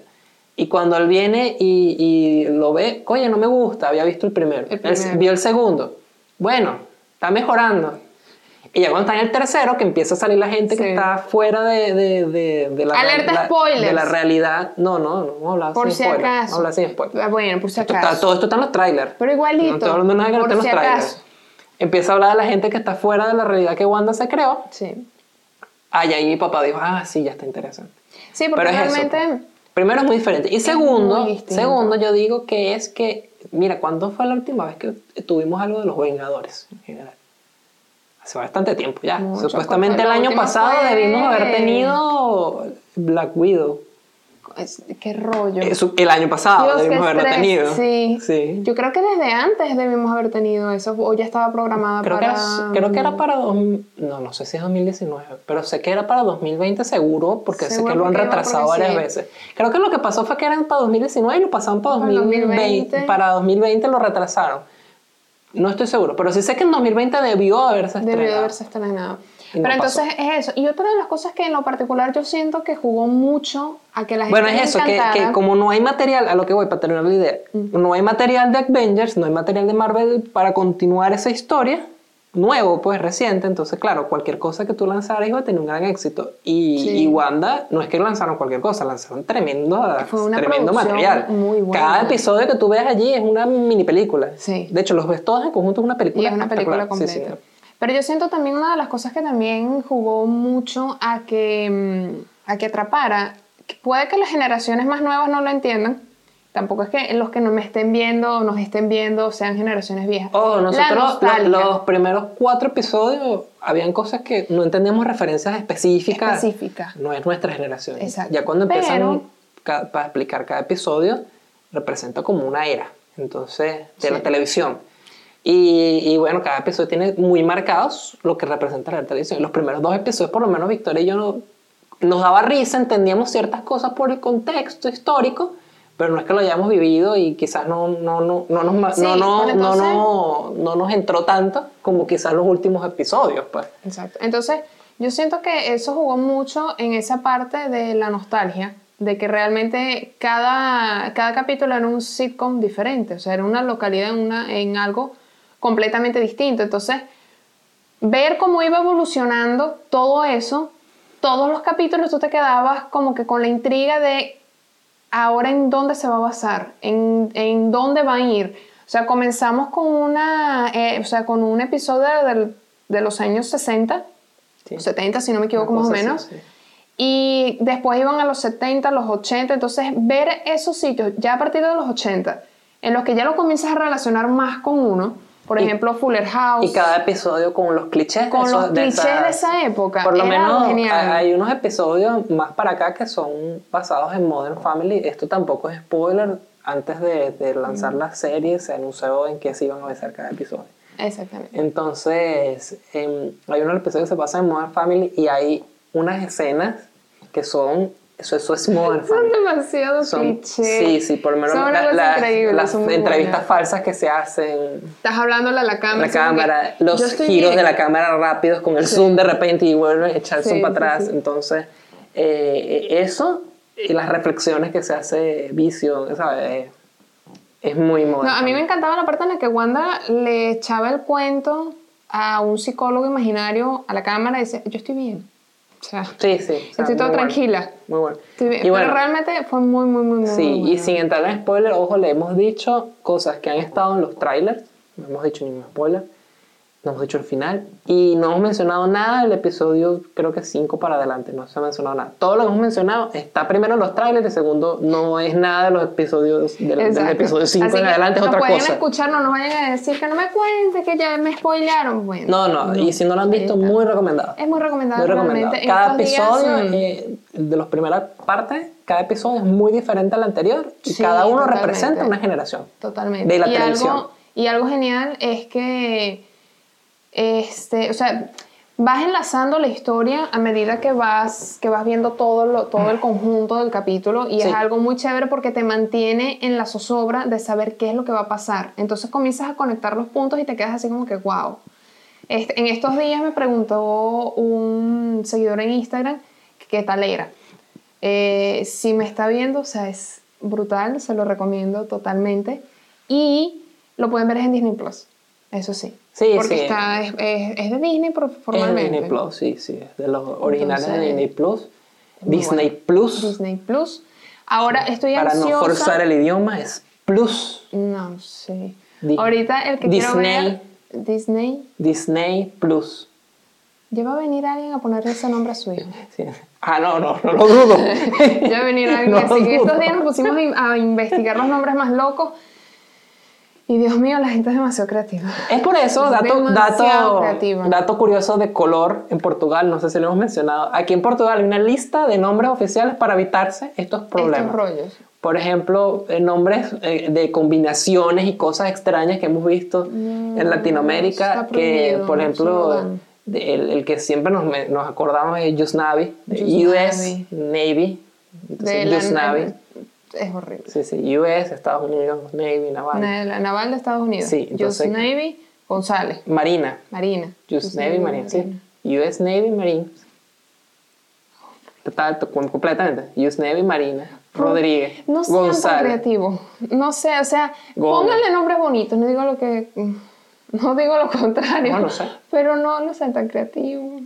Y cuando él viene y, y lo ve, oye, no me gusta, había visto el primero. El Él primero. vio el segundo. Bueno, está mejorando. Y ya cuando está en el tercero, que empieza a salir la gente que Sí. está fuera de, de, de, de la, Alerta la- spoilers. de la realidad. No, no, no, a hablar Por sin si a acaso. hablar sin spoilers. Ah, Bueno, por si Esto está- acaso. todo esto está en los trailers. Pero igualito, No estoy hablando de nada que no está en los si trailers. acaso. Empieza a hablar de la gente que está fuera de la realidad que Wanda se creó. Sí. Ah, y ahí mi papá dijo, ah, sí, ya está interesante. Sí, porque Pero es eso, realmente Primero es muy diferente. Y segundo, segundo yo digo que es que, mira, ¿cuándo fue la última vez que tuvimos algo de los Vengadores en general? Hace bastante tiempo ya. Mucho. Supuestamente el año pasado fue- debimos haber tenido Black Widow. Es- qué rollo. Eso, el año pasado Dios, debimos haberlo tenido. Sí. Sí. Yo creo que desde antes debimos haber tenido eso, o ya estaba programada Creo, que para... era, creo que era para... dos- no, no sé si es 2019, pero sé que era para 2020 seguro, porque sé Seguro que lo han retrasado varias sí. veces. Creo que lo que pasó fue que eran para 2019 y lo pasaron para Para 2020. 2020. Para 2020 lo retrasaron. No estoy seguro, pero sí sé que en 2020 debió haberse estrenado. Debió de haberse estrenado. Y no Pero pasó. entonces es eso. Y otra de las cosas que en lo particular yo siento que jugó mucho a que la gente Bueno, es eso, que, que como no hay material, a lo que voy para terminar la idea, no hay material de Avengers, no hay material de Marvel para continuar esa historia, nuevo, pues reciente, entonces claro, cualquier cosa que tú lanzaras iba a tener un gran éxito. Y, Sí. y Wanda, no es que lanzaron cualquier cosa, lanzaron tremendo, Fue una tremendo material. muy buena. Cada episodio que tú ves allí es una mini película. Sí. De hecho, los ves todos en conjunto, es una película. Y es una película completa. sí. Pero yo siento también una de las cosas que también jugó mucho a que, mm, a que atrapara, puede que las generaciones más nuevas no lo entiendan, tampoco es que los que no me estén viendo o nos estén viendo sean generaciones viejas. Oh, La nosotros lo- nostalgia los primeros cuatro episodios habían cosas que no entendemos referencias específicas. Específicas. No es nuestra generación. Exacto. Ya cuando empiezan Pero- para explicar cada episodio, representa como una era. Entonces, de la Sí. televisión. Y, y bueno, cada episodio tiene muy marcados lo que representa la televisión. Los primeros dos episodios, por lo menos Victoria y yo, no- nos daba risa, entendíamos ciertas cosas por el contexto histórico, pero no es que lo hayamos vivido y quizás no, no, no, no, nos, Sí, no, no, entonces- no, no nos entró tanto como quizás los últimos episodios. Pues. Exacto. Entonces, yo siento que eso jugó mucho en esa parte de la nostalgia, de que realmente cada, cada capítulo era un sitcom diferente, o sea, era una localidad en, una, en algo completamente distinto. Entonces, ver cómo iba evolucionando todo eso, todos los capítulos tú te quedabas como que con la intriga de ahora en dónde se va a basar, en, en dónde va a ir. O sea, comenzamos con una, eh, o sea, con un episodio del- de los años 60, Sí. 70 si no me equivoco más o así, menos. sí. Y después iban a los 70, los 80, entonces ver esos sitios ya a partir de los 80, en los que ya lo comienzas a relacionar más con uno, por Y- ejemplo Fuller House, Y cada episodio con los clichés. de con esos- los clichés de esas- esa época, Por lo menos genial. hay unos episodios más para acá que son basados en Modern Family. Esto tampoco es spoiler. Antes de, de lanzar la serie se anunció en qué se iban a besar cada episodio. Exactamente. Entonces, em, hay unos episodios que se pasan en Modern Family y hay unas escenas que son... Eso, eso es Modern Son demasiado Son- clichés. sí, sí, por lo menos Son la- la- las entrevistas falsas que se hacen Estás hablándole a la cámara. la cámara, los giros bien. de la cámara rápidos con el Sí. zoom de repente y vuelve a echar el zoom Sí, para sí, atrás. sí. Entonces, eh, eso y las reflexiones que se hace Vision, ¿sabes? Es muy moderno. No, a mí me encantaba la parte en la que Wanda le echaba el cuento a un psicólogo imaginario a la cámara y decía, yo estoy bien. O sea, Sí, sí. o sea, estoy toda bueno, tranquila. Muy bueno. estoy bien. Y bueno, Pero realmente fue muy, muy, muy, muy sí, muy y sin entrar en spoiler, ojo, le hemos dicho cosas que han estado en los trailers. No hemos dicho ningún spoiler. No hemos dicho el final. Y no hemos mencionado nada del episodio, creo que 5 para adelante. No se ha mencionado nada. Todo lo que hemos mencionado está primero en los trailers. Y segundo, no es nada de los episodios del, del episodio 5 Así en adelante. Es otra pueden cosa. escuchar, no nos vayan a decir que no me cuentes, que ya me spoilearon. Bueno, No, no, Y si no lo han visto, muy recomendado. Es muy recomendado. Muy recomendado. realmente. En Cada días, episodio, eh, de las primeras partes, cada episodio es muy diferente al anterior. Y Sí, cada uno totalmente. representa una generación. Totalmente. de la y televisión. Algo, y algo genial es que, este, o sea, vas enlazando la historia a medida que vas, que vas viendo todo, lo, todo el conjunto del capítulo y Sí. es algo muy chévere porque te mantiene en la zozobra de saber qué es lo que va a pasar. Entonces comienzas a conectar los puntos y te quedas así como que, wow. Este, en estos días me preguntó un seguidor en Instagram que qué tal era. Eh, si me está viendo, o sea, es brutal, se lo recomiendo totalmente. Y lo pueden ver en Disney Plus, eso sí. Sí, Porque sí. está, es, es- es de Disney por- Es de formalmente. Disney Plus, sí, sí. Es de los originales de Entonces, Disney Plus. Disney bueno. Plus. Disney Plus. Ahora estoy Para ansiosa. no forzar el idioma, es Plus. No. Di- Ahorita el que quiero Disney. ver. Disney. Disney Plus. Ya va a venir alguien a ponerle ese nombre a su hijo. Sí. Ah, no, no, no lo dudo. Ya va a venir alguien No así. que estos días nos pusimos a investigar los nombres más locos. Y Dios mío, la gente es demasiado creativa. Es por eso, Es dato, dato, creativa. dato curioso de color en Portugal, no sé si lo hemos mencionado. Aquí en Portugal hay una lista de nombres oficiales para evitarse estos problemas. Estos rollos. Por ejemplo, eh, nombres eh, de combinaciones y cosas extrañas que hemos visto en Latinoamérica, que por ejemplo, el, el que siempre nos, nos acordamos es Just US Navy. Navy. Entonces, De la- Navy. Es horrible. Sí, sí, US, Estados Unidos, Navy, Naval. Na- La naval de Estados Unidos. Sí, entonces- Navy, González. Marina, Marina. Just Navy, Marine, sí. US Navy, Marine. Total, to- com- completamente. US Navy, Marina. Rodríguez. No sean tan González. creativos. No sé, o sea, Gómez. pónganle nombres bonitos. No digo lo que. No digo lo contrario. No, no sé. Pero no, no sean tan creativos.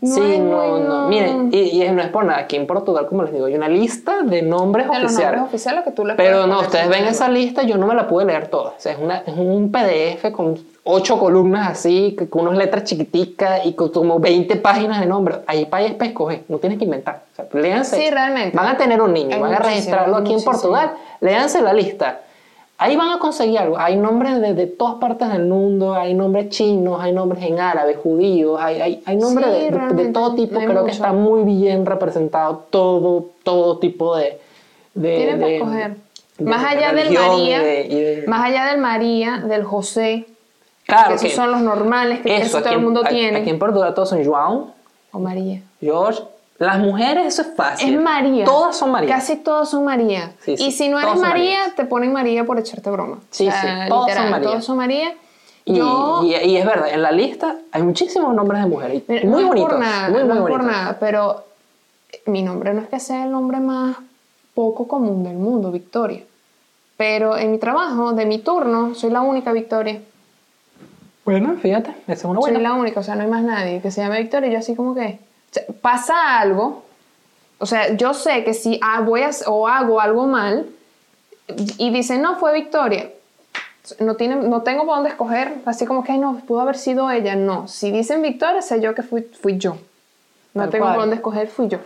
No sí, no, hay- no. Miren, y, y no es por nada. Aquí en Portugal, como les digo, hay una lista de nombres de los oficiales. nombres oficiales que tú le Pero no, ustedes ven esa lista, yo no me la pude leer toda. O sea, es, una, es un PDF con ocho columnas así, con unas letras chiquiticas y con como 20 páginas de nombres. Ahí para es para escoger, no tienes que inventar. O sea, léanse. Sí, realmente. Van a tener un niño, Hay van a registrarlo aquí en Portugal. Léanse la lista. Ahí van a conseguir algo. Hay nombres de, de todas partes del mundo, hay nombres chinos, hay nombres en árabe, judíos, hay, hay, hay nombres Sí, de- de, de todo tipo. Creo que mucho. está muy bien representado todo, todo tipo de... de Tienen de- escoger. Más allá del María, más allá del María, del José, Claro que esos que son los normales que eso, todo el mundo aquí- tiene. Aquí en Portugal todos son João, O María. George. Las mujeres eso es fácil. Es María. Todas son María. Casi todas son María. Sí, sí, y si no eres todas María, te ponen María por echarte broma. Sí, sí, todas son María. Todos son María. Y, Yo, y- y es verdad, en la lista hay muchísimos nombres de mujeres. muy no bonitos. Por nada, muy, muy no es bonitos. por nada, pero mi nombre no es que sea el nombre más poco común del mundo, Victoria. Pero en mi trabajo, de mi turno, soy la única Victoria. Bueno, fíjate, esa es una buena. Soy la única, o sea, no hay más nadie que se llame Victoria. y Yo así como que o sea, pasa algo, o sea, yo sé que si ah, voy a, o hago algo mal y dicen, no, fue Victoria, no, tiene, no tengo por dónde escoger, así como que, ay, no, pudo haber sido ella. No, si dicen Victoria, sé yo que fui, fui yo. No Tal tengo cual. por dónde escoger, fui yo.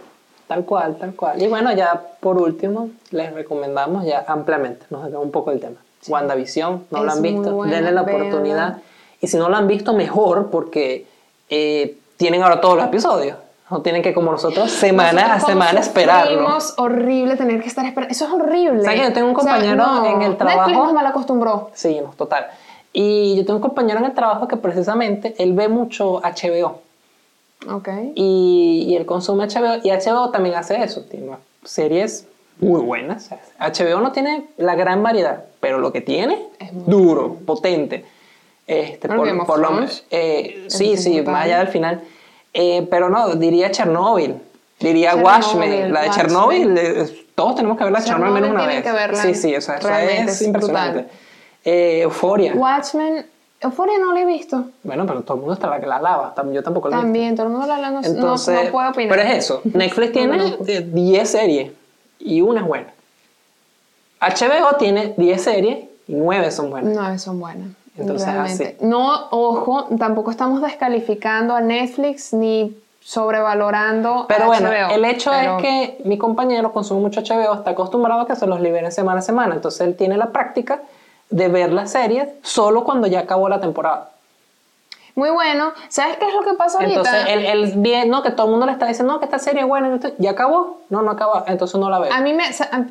Tal cual, tal cual. Y bueno, ya por último, les recomendamos ya ampliamente, nos un poco el tema. WandaVision, no lo Es han muy visto, buena, denle la oportunidad. Y si no lo han visto, mejor, porque eh, tienen ahora todos los episodios. No tienen que, como nosotros, semana Nosotros a semana esperarlo. sufrimos horrible tener que estar esperando. Eso es horrible. ¿Sabes que yo tengo un O sea, compañero no, en el trabajo? Netflix nos mal acostumbró. Sí, no, total. Y yo tengo un compañero en el trabajo que precisamente él ve mucho HBO. Ok. Y, y él consume HBO. Y HBO también hace eso. Tiene series muy buenas. HBO no tiene la gran variedad, pero lo que tiene Es duro, potente. Este, por, lo menos. eh, sí, es sí, más allá del final. Eh, pero no, diría Chernobyl. Diría Chernobyl, Watchmen. La de. Chernobyl, eh, todos tenemos que verla Chernobyl al menos una Chernobyl vez. tienen que verla. Sí, sí, o sea, eso Realmente, es es impresionante. Eh, Euforia. Watchmen, Euphoria no la he visto. Bueno, pero todo el mundo está la que la lava. Yo tampoco la. También, todo el mundo la habla, no, no- Entonces, no, puedo opinar. pero es eso. Netflix tiene No, no. eh, 10 series y una es buena. HBO tiene 10 series y 9 son buenas. No, son buenas. Entonces, realmente. así. No, ojo, tampoco estamos descalificando a Netflix ni sobrevalorando Pero a bueno, HBO, el hecho pero- es que mi compañero consume mucho HBO, está acostumbrado a que se los liberen semana a semana. Entonces él tiene la práctica de ver las series solo cuando ya acabó la temporada. Muy bueno. ¿Sabes qué es lo que pasa ahorita? Entonces él, él ve, no, que todo el mundo le está diciendo, no, que esta serie es buena, ya acabó. No, no acabó, entonces no la ve. A mí me... a-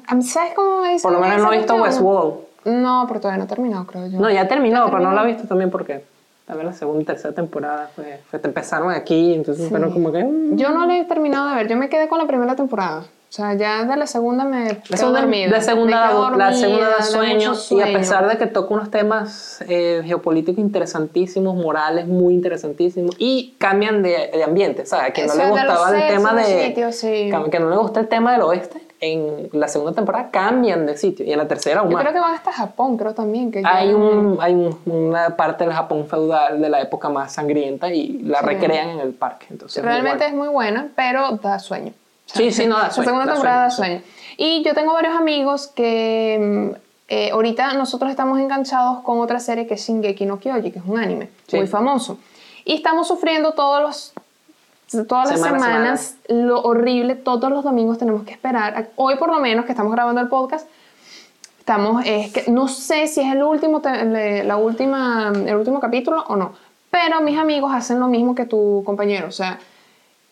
a ¿Sabes cómo me dice? Por lo menos no he visto Westworld. No, pero todavía no ha terminado, creo yo. No, ya terminó, pero no la he visto también porque también la segunda y tercera temporada fue, fue- empezaron aquí, entonces pero como que mm, Yo no la he terminado de ver. Yo me quedé con la primera temporada. O sea, ya de la segunda me la segunda, dormida. la segunda, Me la segunda da sueño, mucho y a sueño. pesar de que toca unos temas eh, geopolíticos interesantísimos, morales muy interesantísimos y cambian de, de ambiente, ¿sabes? A quien no Eso le gustaba el tema de sí. que- que no le gusta el tema del oeste, en la segunda temporada cambian de sitio y en la tercera aún Yo creo que van hasta Japón, creo también. Que ya- Hay, un, hay un- una parte del Japón feudal de la época más sangrienta y la Sí. recrean en el parque. Entonces, muy Realmente bueno. es muy buena, pero da sueño. O Sí, sí, no, da La sueño, segunda da temporada da sueño, sueño. Y yo tengo varios amigos que mm, eh, ahorita nosotros estamos enganchados con otra serie que es Shingeki no Kyoji, que es un anime Sí. muy famoso. Y estamos sufriendo todos los Todas las Semana semanas, lo horrible, todos los domingos tenemos que esperar. Hoy por lo menos que estamos grabando el podcast, estamos, es que no sé si es el último, le- la última, el último capítulo o no, pero mis amigos hacen lo mismo que tu compañero, o sea,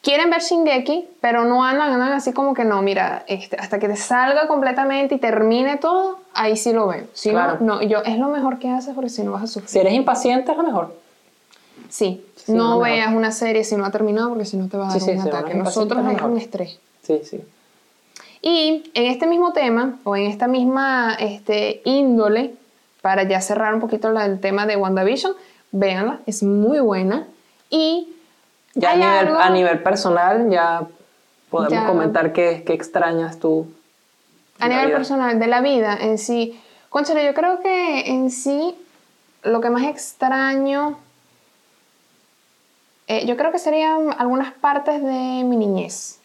quieren ver Shingeki, pero no andan, andan así como que no, mira, este, hasta que te salga completamente y termine todo, ahí sí lo veo. Si Claro. no, no, yo, es lo mejor que haces porque si no vas a sufrir. Si eres impaciente es lo mejor. Sí, Sí, no veas una serie si no ha terminado porque si no te va a dar Sí, un sí, ataque. Nosotros es un estrés. Sí, sí. Y en este mismo tema, o en esta misma este, índole, para ya cerrar un poquito el tema de WandaVision, véanla, es muy buena. Y Ya a nivel, algo- a nivel personal ya podemos Ya. comentar qué, qué extrañas tú. a nivel vida. personal, de la vida en sí, Conchale, yo creo que en sí lo que más extraño, eh, yo creo que serían algunas partes de mi niñez.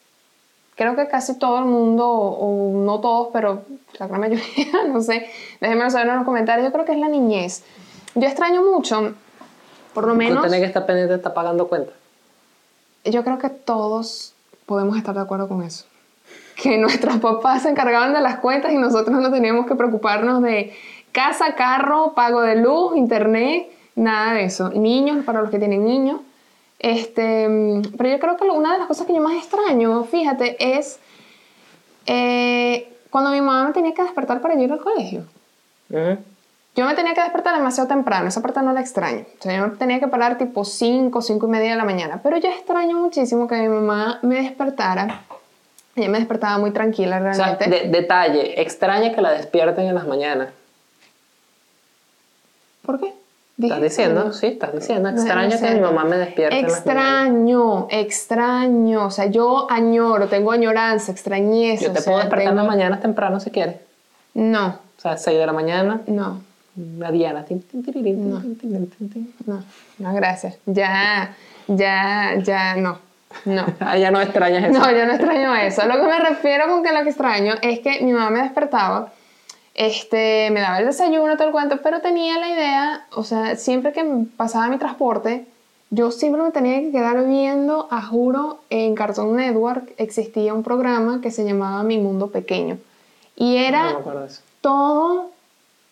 Creo que casi todo el mundo, o no todos, pero la gran mayoría, no sé, déjenmelo saber en los comentarios, yo creo que es la niñez. Yo extraño mucho, por lo Tú menos, tenés que estar pendiente de estar pagando cuenta. yo creo que todos podemos estar de acuerdo con eso. Que nuestros papás se encargaban de las cuentas y nosotros no teníamos que preocuparnos de casa, carro, pago de luz, internet, nada de eso. Niños, para los que tienen niños. Este, pero yo creo que una de las cosas que yo más extraño, fíjate, es eh, cuando mi mamá me tenía que despertar para ir al colegio. Ujú. Yo me tenía que despertar demasiado temprano, esa parte no la extraño. O sea, yo me tenía que parar tipo 5, 5 y media de la mañana. Pero yo extraño muchísimo que mi mamá me despertara. Ella me despertaba muy tranquila O sea, realmente. de- detalle, extraña que la despierten en las mañanas. ¿Por qué? ¿Estás diciendo? Sí, estás diciendo. No Extraño sé. que mi mamá me despierte. Extraño, extraño. O sea, yo añoro, tengo añoranza, extrañeza. Yo te o sea, puedo despertar en tengo- las mañanas temprano si quieres. No, O sea, 6 de la mañana, no, la Diana. No. no. No, gracias. Ya, ya, ya, no. No. Ah, ya no extrañas eso. No, yo no extraño eso. Lo que me refiero con que lo que extraño es que mi mamá me despertaba, este, me daba el desayuno, todo el cuento, pero tenía la idea, o sea, siempre que pasaba mi transporte, yo siempre me tenía que quedar viendo, a juro, en Cartoon Network existía un programa que se llamaba Mi Mundo Pequeño. Y era No todo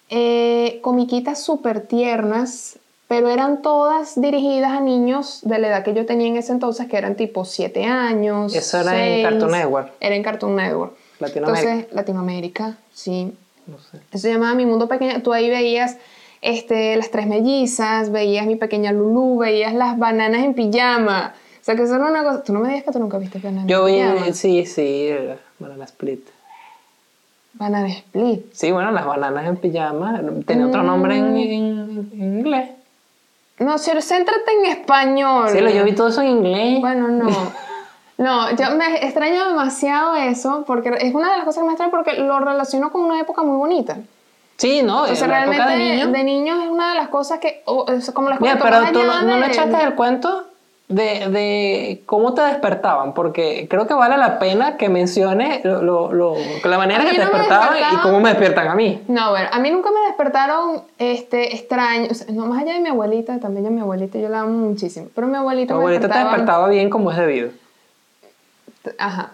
eh, comiquitas súper tiernas, pero eran todas dirigidas a niños de la edad que yo tenía en ese entonces, que eran tipo 7 años. Eso era en seis. Cartoon Network. Era en Cartoon Network. Latinoamérica. Entonces, Latinoamérica, sí. No sé. Eso se llamaba Mi Mundo Pequeño. Tú ahí veías este, las tres mellizas, veías mi pequeña Lulu, veías las bananas en pijama. O sea, que eso era una cosa... Tú no me digas que tú nunca viste bananas Yo vi, en sí, sí, Banana Split. Banana Split. Sí, bueno, las bananas en pijama. Tenía otro nombre Mm. en, en- en inglés. No, pero céntrate en español. Sí, lo, yo vi todo eso en inglés. Bueno, no. No, yo me extraño demasiado eso porque es una de las cosas que me extraño porque lo relaciono con una época muy bonita. Sí, no, O sea, época realmente de niño. niños es una de las cosas que, o- es como les Mira, pero tú no, no me de- echaste el cuento de, de cómo te despertaban, porque creo que vale la pena que menciones lo, lo- lo- la manera que te no me despertaban y despertaban. cómo me despiertan a mí. No, bueno, a mí nunca me despertaron este, extraños, o sea, no más allá de mi abuelita, también yo mi abuelita, yo la amo muchísimo, pero mi abuelita Tu me abuelita te despertaba- despertaba bien como es debido. Ajá.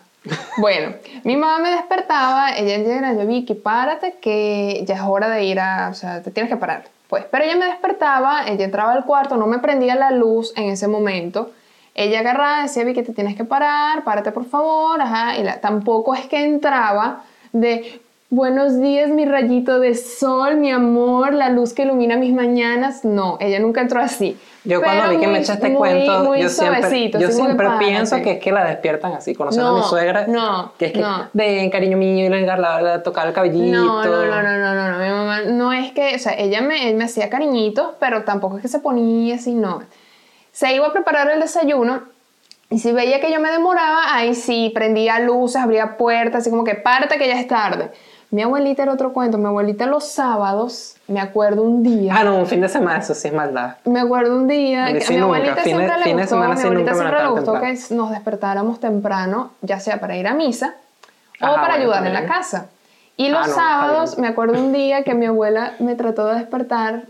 Bueno, mi mamá me despertaba, ella llega, yo vi que párate, que ya es hora de ir a, o sea, te tienes que parar. Pues, pero ella me despertaba, ella entraba al cuarto, no me prendía la luz en ese momento. Ella agarraba, decía, vi que te tienes que parar, párate por favor, ajá. Y la- tampoco es que entraba de, buenos días, mi rayito de sol, mi amor, la luz que ilumina mis mañanas. No, ella nunca entró así. Yo cuando Pero vi que me muy- echaste muy- cuento, muy yo siempre, yo que siempre párate. pienso que es que la despiertan así, conociendo a mi No, suegra, no, que es que no. de cariño mío y le la, tocar el cabellito. No, no, no, no, no, no, no, mi mamá no es que, o sea, ella me, me hacía cariñitos, pero tampoco es que se ponía así, no. Se iba a preparar el desayuno y si veía que yo me demoraba, ahí sí, prendía luces, abría puertas, así como que parte que ya es tarde. Mi abuelita era otro cuento, mi abuelita los sábados, me acuerdo un día, Ah, no, un fin de semana, eso sí es maldad. me acuerdo un día, que a mi abuelita siempre le gustó, mi abuelita siempre le gustó temprano. que nos despertáramos temprano, ya sea para ir a misa o para bueno, ayudar en la casa. Y Ah, los no, sábados, me acuerdo un día que mi abuela me trató de despertar,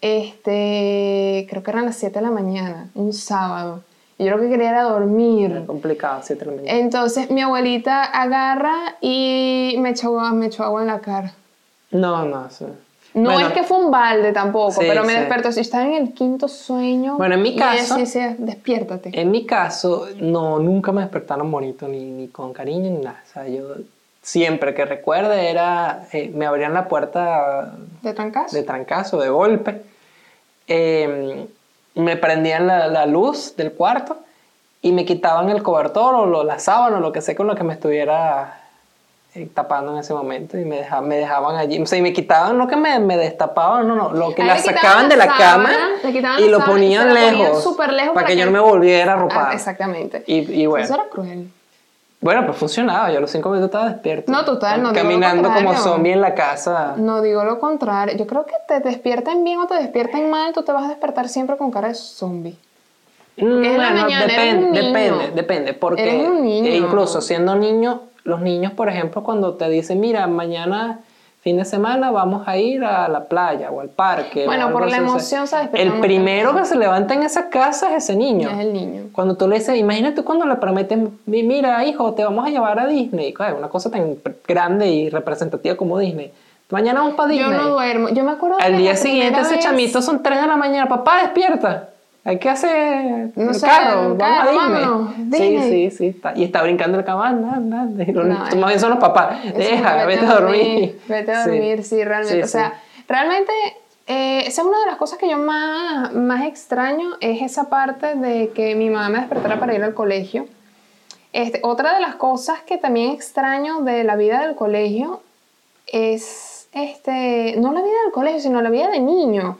este, creo que eran las 7 de la mañana, un sábado. Yo lo que quería era dormir. Era complicado, sí, tremendo. Entonces mi abuelita agarra y me echó, me echó agua en la cara. No, no, sí. No Bueno, es que fue un balde tampoco, Sí, pero me sí. despertó. Si estaba en el quinto sueño. Bueno, en mi caso- sí despiértate. En mi caso, no, nunca me despertaron bonito, ni, ni con cariño, ni nada. O sea, yo siempre que recuerde era, eh, me abrían la puerta ¿De trancazo? de trancazo, de golpe, eh, me prendían la, la luz del cuarto y me quitaban el cobertor o lo- la sábana o lo que sea con lo que me estuviera eh, tapando en ese momento y me dejaban, me dejaban allí. O sea, y me quitaban, no que me, me destapaban, no, no, lo que la sacaban de la sábana, cama y lo sábana ponían lejos, lejos para para que, yo no me volviera a arropar. Ah, exactamente. Y, y bueno, Eso era cruel. Bueno, pues funcionaba. Yo a los cinco minutos estaba despierto. No, total, no, digo lo Caminando como contrario. zombie en la casa. No digo lo contrario. Yo creo que te despierten bien o te despierten mal, tú te vas a despertar siempre con cara de zombie. Mañana, eres depende, un niño. depende, depende, porque Eres un niño. e incluso siendo niño, los niños, por ejemplo, cuando te dicen, mira, mañana fin de semana vamos a ir a la playa o al parque. Bueno, por la emoción despiertan El primero que se levanta en esa casa es ese niño. Es el niño. Cuando tú le dices, imagínate cuando le prometen, "Mi- mira, hijo, te vamos a llevar a Disney. Ay, Una cosa tan grande y representativa como Disney. Mañana vamos para Disney. Yo no duermo. Yo me acuerdo Al día siguiente ese vez- chamito son 3 de la mañana. Papá, despierta. Hay que hacer No el sé, carro. el Vamos carro, a Disney. vámonos, Disney. Sí, sí, sí. está- Y está brincando el cama. Anda, anda. No, más bien son los papás. Deja, vete a dormir. Vete a dormir, sí, realmente. Sí, o sea, realmente, eh, esa es una de las cosas que yo más, más extraño, es esa parte de que mi mamá me despertara para ir al colegio. Este, otra de las cosas que también extraño de la vida del colegio es, este, no la vida del colegio, sino la vida de niño.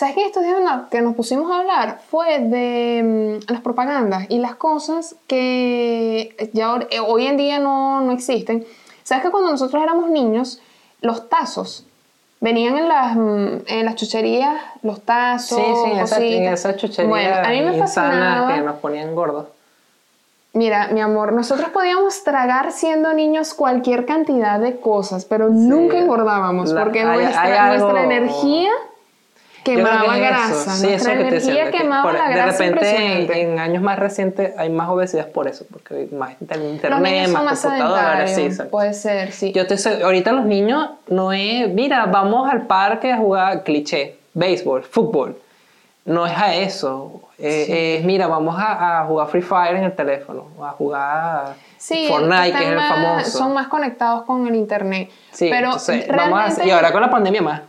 ¿Sabes que estos días que nos pusimos a hablar fue de mm, las propagandas y las cosas que ya eh, hoy en día no, no existen? ¿Sabes que cuando nosotros éramos niños, los tazos venían en las, mm, en las chucherías, los tazos, Sí, sí, en esa, en cositas? esa chuchería Bueno, a mí me fascinaba. que nos ponían gordos. Mira, mi amor, nosotros podíamos tragar siendo niños cualquier cantidad de cosas, pero nunca engordábamos, La- porque hay- nuestra, hay algo- nuestra energía quemaba que es grasa. Sí, eso que te decía, que quemaba por- la De grasa repente, impresionante. en años más recientes, hay más obesidad por eso, porque hay más internet, más más computadoras. Sí, puede ser, sí. Yo te sé, ahorita los niños no es, mira, vamos al parque a jugar cliché, béisbol, fútbol. No es a eso. Eh, Es, mira, vamos a, a jugar Free Fire en el teléfono, a jugar Sí, Fortnite, que es el famoso. Son más conectados con el internet. Sí, pero entonces, realmente... vamos a, y ahora con la pandemia más.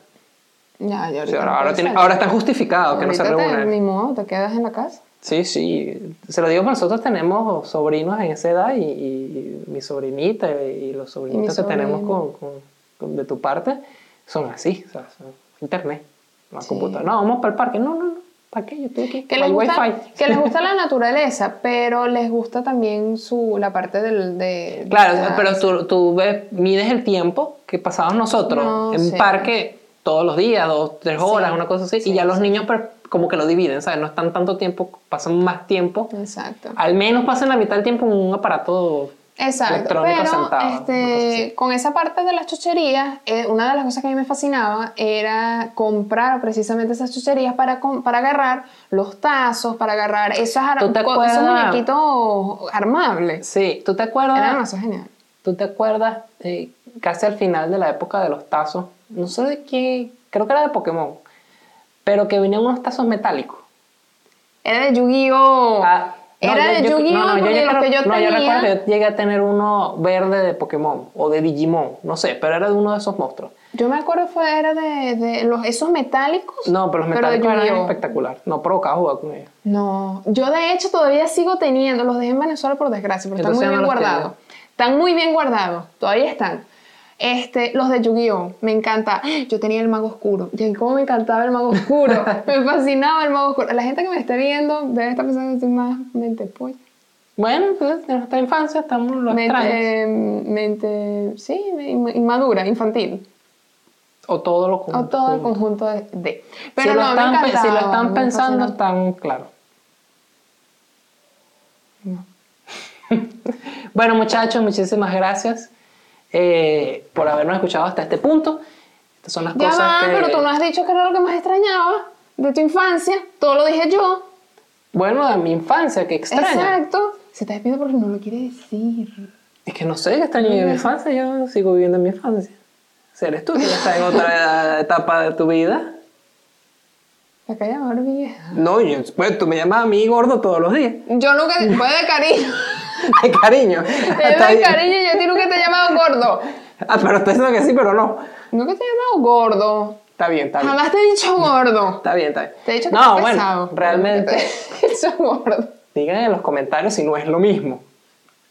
Ya, ya ahorita ahora, no ahora, puede tiene- ahora está justificado que no se te- reúnen. Ni modo, te quedas en la casa. Sí, sí. Se lo digo nosotros tenemos sobrinos en esa edad y, y mi sobrinita y los sobrinitos que tenemos con, con- con- de tu parte son así, o sea, son internet, la Sí. computadora. No, vamos para el parque. No, no, no. ¿Para qué? Yo estoy aquí. Que les, gusta, que les gusta la naturaleza, pero les gusta también su, la parte del, de... Claro, de- pero tú, tú ves, mides el tiempo que pasamos nosotros No, en un sí. parque todos los días, dos, tres horas, Sí, una cosa así, sí, y ya los niños pues, como que lo dividen, ¿sabes? No están tanto tiempo, pasan más tiempo. Exacto. Al menos pasan la mitad del tiempo en un aparato Exacto, electrónico pero sentado, este, con esa parte de las chucherías, eh, una de las cosas que a mí me fascinaba era comprar precisamente esas chucherías para, para agarrar los tazos, para agarrar esos, ar- ¿Tú te co- acuerdas? esos muñequitos armables. Sí, ¿tú te acuerdas? Era demasiado genial. ¿Tú te acuerdas eh, casi al final de la época de los tazos? No sé de qué, creo que era de Pokémon, pero que venían unos tazos metálicos. Era de Yu-Gi-Oh! Ah, no, era yo- de Yu-Gi-Oh! no, no, yo que no, tenía... recuerdo que yo llegué a tener uno verde de Pokémon o de Digimon, no sé, pero era de uno de esos monstruos. Yo me acuerdo fue, era de, de los, esos metálicos. No, pero los metálicos eran espectacular. No provocaba jugar con ellos. No, yo de hecho todavía sigo teniendo, los dejé en Venezuela por desgracia, pero están muy bien no guardados. Están muy bien guardados, todavía están. Este, los de Yu-Gi-Oh! Me encanta. Yo tenía el mago oscuro. Y cómo me encantaba el mago oscuro. me fascinaba el mago oscuro. La gente que me esté viendo debe estar pensando que más mente pues. Bueno, pues en nuestra infancia estamos los. Mente, mente, sí, inma- inmadura, infantil. O todo lo O todo el conjunto de. de. Pero si, no, lo me están, pe- si lo están me pensando, están claros. bueno, muchachos, muchísimas gracias eh, por habernos escuchado hasta este punto. Estas son las Ya cosas va, que. pero tú no has dicho que era lo que más extrañaba de tu infancia. Todo lo dije yo. Bueno, a mi infancia, que extraña. Exacto. Se está despidiendo porque no lo quiere decir. Es que no sé, que extraño de mi infancia, yo sigo viviendo en mi infancia. Si eres tú que estás en otra etapa de tu vida. La calle llamar vieja. No, yo, pues, tú me llamas a mí gordo todos los días. Yo nunca, fue de cariño. De cariño. Te de cariño y yo ti nunca te he llamado gordo. Ah, pero estoy diciendo que sí, pero no. Nunca te he llamado gordo. Está bien, está bien. Jamás te he dicho gordo. Está bien, está bien. Te he dicho que no, estás bueno, pesado. realmente. Te he dicho gordo. Digan en los comentarios si no es lo mismo.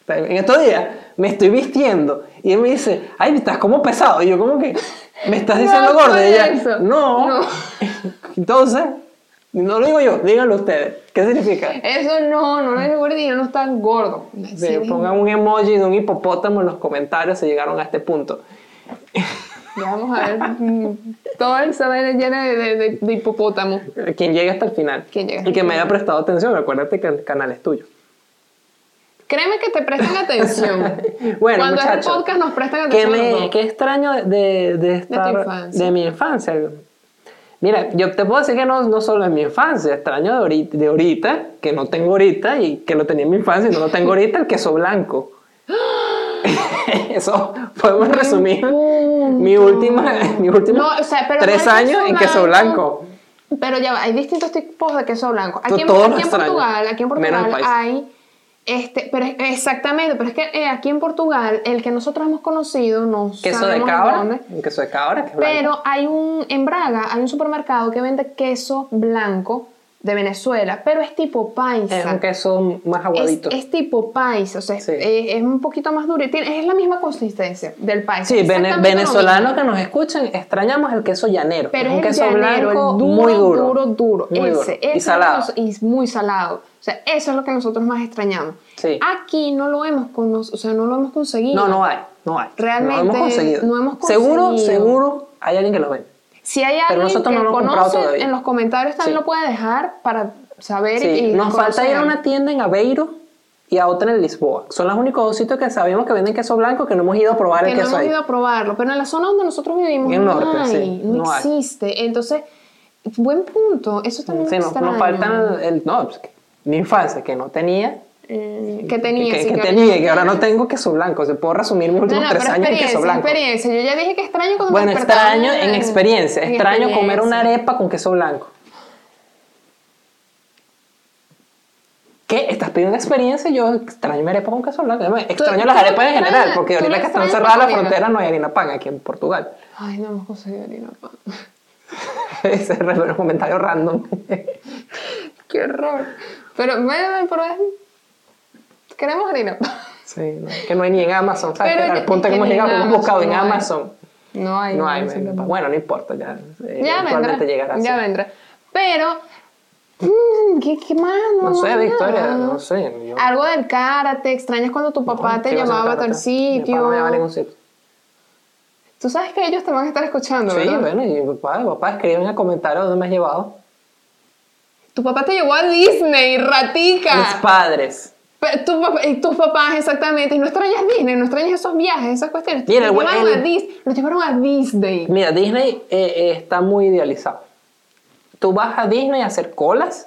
En estos días me estoy vistiendo y él me dice, ay, estás como pesado. Y yo, como que, ¿me estás diciendo No, gordo? Y ella, no. No. Entonces, no lo digo yo, díganlo ustedes. ¿Qué significa? Eso no, no eres gordito, no estás gordo. Sí, pongan un emoji de un hipopótamo en los comentarios si llegaron a este punto. Ya vamos a ver. Todo el saber lleno de, de, de- de hipopótamo. Quien llegue hasta el final. Quien llegue y que me haya prestado atención, acuérdate que el canal es tuyo. Créeme que te prestan atención. Bueno, Cuando es el podcast nos prestan ¿Qué, atención. me, los dos. qué extraño de, de, de estar, infancia. de mi infancia. Mira, yo te puedo decir que no, no solo de mi infancia, extraño de ahorita, de ahorita, que no tengo ahorita y que lo tenía en mi infancia y no lo tengo ahorita, el queso blanco. Eso podemos resumir mi última, mi última No, o sea, pero tres no años en queso blanco. Pero ya va, hay distintos tipos de queso blanco. Aquí, en, aquí en. Portugal, aquí en Portugal país. hay este, pero es- exactamente, pero es que eh, aquí en Portugal el que nosotros hemos conocido no Queso de cabra, dónde, un queso de cabra, que es pero hay un en Braga hay un supermercado que vende queso blanco de Venezuela, pero es tipo paisa. es un queso más aguadito. es tipo paisa, o sea, es- Sí. es, es un poquito más duro. y tiene- Es la misma consistencia del paisa. Sí, vene- venezolanos que nos escuchan, extrañamos el queso llanero. Pero es un el queso llanero, blanco el duro, muy duro. duro, duro. Muy ese, duro. ese y salado. y es muy salado. O sea, eso es lo que nosotros más extrañamos. Sí. Aquí no lo hemos cono- o sea, no lo hemos conseguido. No, no hay, no hay. Realmente no hemos conseguido. no hemos Seguro, conseguido. seguro hay alguien que lo vende. Si hay alguien que no lo hemos conoce, en los comentarios también Sí. lo puede dejar para saber Sí, y nos falta ir a una tienda en Aveiro y a otra en Lisboa. Son los únicos dos sitios que sabemos que venden queso blanco que no hemos ido a probar que el no queso hemos ahí. ido a probarlo, pero en la zona donde nosotros vivimos En no norte, hay, sí, no, no hay. existe. Entonces, buen punto, eso también Sí, es nos, nos faltan el, el- no, pues, que mi infancia que no tenía. Eh, que tenía, que, que que tenía y que ahora no tengo queso blanco. Se puedo resumir mis últimos no, tres años en queso blanco. experiencia. Yo ya dije que extraño cuando Bueno, extraño en experiencia. en extraño comer una arepa con queso blanco. ¿Qué? ¿Estás pidiendo experiencia? Yo extraño mi arepa con queso blanco. Además, Extraño las arepas en general, porque ahorita que están cerradas la las fronteras no hay harina pan aquí en Portugal. Ay, no hemos conseguido harina pan. Ese es un comentario random. Qué horror. Pero, bueno, pero es... Queremos harina sí, no, que no hay ni en Amazon, ¿sabes? Pero Que es que hemos llegado, hemos Amazon buscado en no hay. Amazon. No hay. No hay, pan. bueno, no importa, ya. eh, Ya vendrá. llegará. Ya vendrá. Pero... mm, ¿qué, ¿Qué más? No sé, Victoria, no sé. yo- Algo del karate, extrañas cuando tu papá te ¿qué iba a hacer llamaba a tal karate? Mi papá sitio. no me llevaba a ningún sitio. Tú sabes que ellos te van a estar escuchando, Sí, ¿verdad? bueno, y mi papá, mi papá escribe en el comentario dónde me has llevado. Tu papá te llevó a Disney, ratica. Mis padres. Pero tu papá- tus papás, exactamente. Y no extrañas Disney, no extrañas esos viajes, esas cuestiones. Mira, el- llevaron, el- a Dis- los llevaron a Disney. Mira, Disney eh, eh, está muy idealizado. Tú vas a Disney a hacer colas,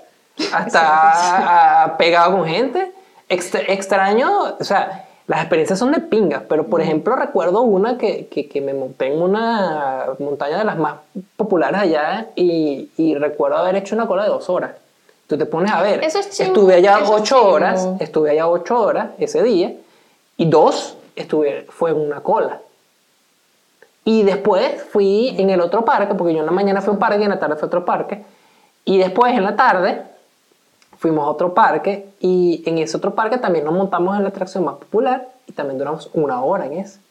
hasta a- a- pegado con gente. Extra- extraño, o sea, las experiencias son de pingas, pero por ejemplo recuerdo una que, que, que me monté en una montaña de las más populares allá y, y recuerdo haber hecho una cola de dos horas. Tú te pones a ver, Eso es estuve allá eso ocho horas, estuve allá ocho horas ese día y dos estuve, fue en una cola. Y después fui en el otro parque, porque yo en la mañana fui a un parque y en la tarde fui a otro parque. Y después en la tarde fuimos a otro parque y en ese otro parque también nos montamos en la atracción más popular y también duramos una hora en ese.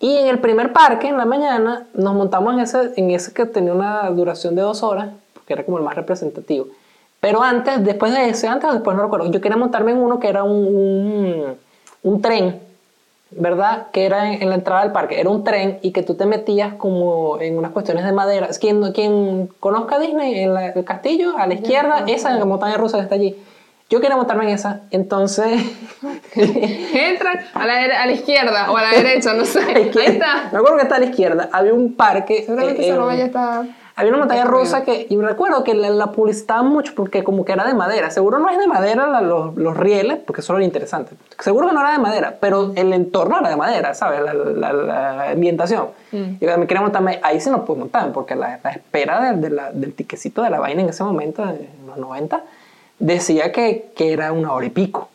Y en el primer parque, en la mañana, nos montamos en ese, en ese que tenía una duración de dos horas, porque era como el más representativo. Pero antes, después de ese, antes o después no recuerdo, yo quería montarme en uno que era un, un, un tren, ¿verdad? Que era en, en la entrada del parque. Era un tren y que tú te metías como en unas cuestiones de madera. Quien, quien conozca Disney, en la- el castillo, a la izquierda, esa la montaña rusa que está allí. Yo quería montarme en esa, entonces... Entran a la, a la izquierda o a la derecha, no sé. Ahí está. Me acuerdo que está a la izquierda. Había un parque. Seguramente eh, esa en- novela está. Había una montaña rusa que, y recuerdo que la, la publicitaban mucho porque como que era de madera. Seguro no es de madera la- los, los rieles, porque eso era interesante. Seguro que no era de madera, pero el entorno era de madera, ¿sabes? La, la- ambientación. Y cuando me quería montarme, ahí sí no pude montarme, porque la, espera de- de del tiquecito de la vaina en ese momento, en los 90, decía que, que era una hora y pico.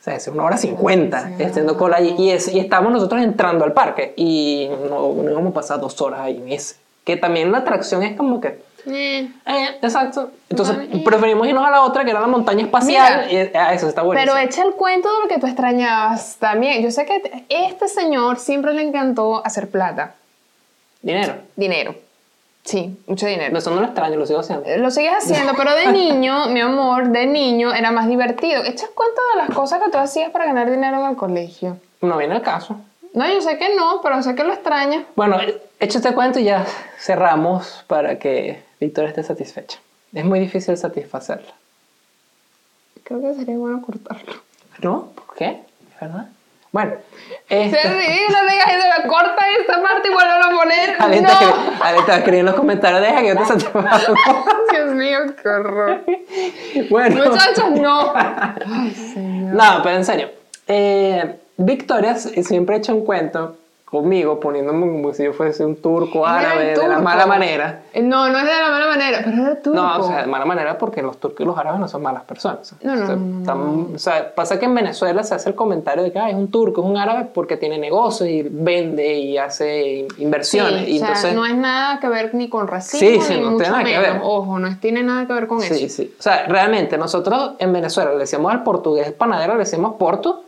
O sea, es una hora cincuenta, haciendo cola allí. Y, es, y estábamos nosotros entrando al parque y no, no íbamos a pasar dos horas ahí en ese. Que también la atracción es como que... Eh, eh, exacto. Entonces preferimos irnos a la otra, que era la montaña espacial. Mira. y, ah, eso está bueno. Pero echa el cuento de lo que tú extrañabas también. Yo sé que te- este señor siempre le encantó hacer plata, Dinero. dinero. Sí, mucho dinero. Eso no lo extraño, lo sigo haciendo. Lo sigues haciendo, pero de niño, mi amor, de niño era más divertido. Echa el cuento de las cosas que tú hacías para ganar dinero en el colegio. No viene el caso. No, yo sé que no, pero sé que lo extrañas. Bueno, hecho este cuento y ya cerramos para que Victoria esté satisfecha. Es muy difícil satisfacerla. Creo que sería bueno cortarlo. ¿No? ¿Por qué? ¿Es verdad? Bueno, Es este, ridículo, digas eso, corta esta parte y vuelve a poner. Aleta, no. Aleta, escribe en los comentarios, deja que yo te satisfaga. Dios mío, qué horror. bueno. Muchachos, no. Ay, señor. No, pero en serio. Eh, Victoria siempre ha hecho un cuento conmigo, poniéndome como si yo fuese un turco árabe de la mala manera. Eh, No, no es de la mala manera, pero era turco. No, o sea, de mala manera porque los turcos y los árabes no son malas personas. No, no, O sea, no, o sea, pasa que en Venezuela se hace el comentario de que "Ah, es un turco, es un árabe porque tiene negocios y vende y hace inversiones. Sí, y o sea, entonces, no es nada que ver ni con racismo, Sí, sí, ni no mucho tiene nada que menos. ver. Ojo, no es- tiene nada que ver con sí, eso. sí. O sea, realmente nosotros en Venezuela le decíamos al portugués panadero, le decíamos porto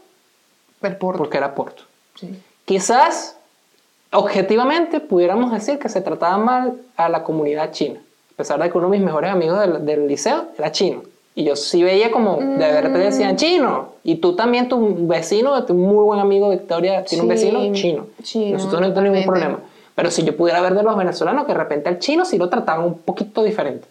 El porto. porque era porto. Sí. Quizás, objetivamente, pudiéramos decir que se trataba mal a la comunidad china. A pesar de que uno de mis mejores amigos del, del liceo era chino. Y yo sí veía como, de repente decían chino. Y tú también, tu vecino, tu muy buen amigo Victoria, tiene un Sí, vecino chino. chino, Nosotros no tenemos ningún problema. Pero si yo pudiera ver de los venezolanos, que de repente al chino sí lo trataban un poquito diferente.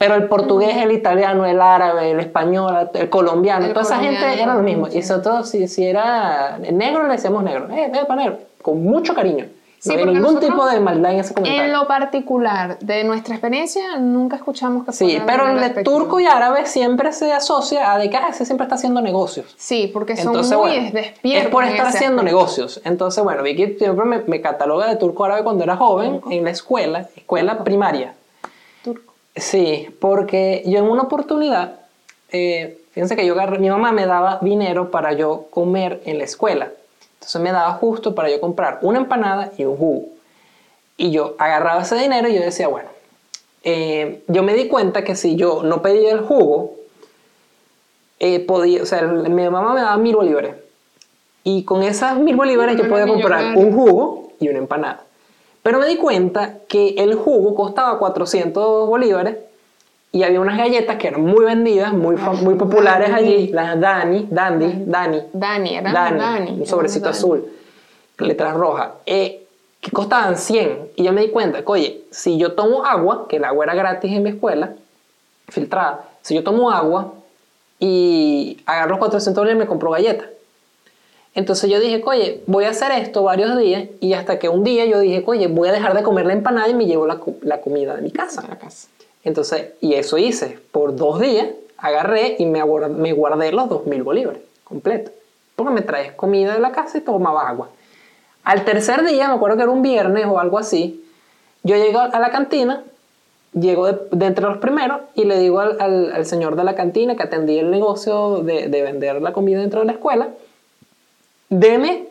Pero el portugués, el italiano, el árabe, el español, el colombiano, El toda esa gente era lo mismo. sí. Y nosotros, si, si era negro, le decíamos negro. Eh, eh, pa' negro. Con mucho cariño. Sí, no había porque ningún nosotros- tipo de maldad en ese comentario. En lo particular, de nuestra experiencia, nunca escuchamos que Sí, pero el de turco y árabe siempre se asocia a de que ah, ese siempre está haciendo negocios. Sí, porque son Entonces, muy bueno, despiertos. es por estar haciendo aspecto. negocios. Entonces, bueno, Vicky siempre me, me cataloga de turco árabe cuando era joven en la escuela, escuela primaria. Sí, porque yo en una oportunidad, eh, fíjense que yo agarré- mi mamá me daba dinero para yo comer en la escuela. Entonces me daba justo para yo comprar una empanada y un jugo. Y yo agarraba ese dinero y yo decía, bueno, eh, yo me di cuenta que si yo no pedía el jugo, eh, podía, o sea, mi mamá me daba mil bolívares. Y con esas mil bolívares yo podía comprar un jugo y una empanada. Pero me di cuenta que el jugo costaba 400 bolívares y había unas galletas que eran muy vendidas, muy, muy populares Dani. allí, las Dani, Dandy, Dani, Dani, Dani, Dani. un sobrecito Dani. azul, letras rojas, eh, que costaban 100. Y yo me di cuenta que, oye, si yo tomo agua, que el agua era gratis en mi escuela, filtrada, si yo tomo agua y agarro los 400 dólares me compro galletas. Entonces yo dije, oye, voy a hacer esto varios días y hasta que un día yo dije, oye, voy a dejar de comer la empanada y me llevo la, la comida de mi casa. A la casa. Entonces, y eso hice. Por dos días agarré y me, guardé los 2.000 bolívares completos. Porque me traes comida de la casa y tomaba agua. Al tercer día, me acuerdo que era un viernes o algo así, yo llego a la cantina, llego de, de entre los primeros y le digo al, al- al señor de la cantina que atendía el negocio de, de vender la comida dentro de la escuela, deme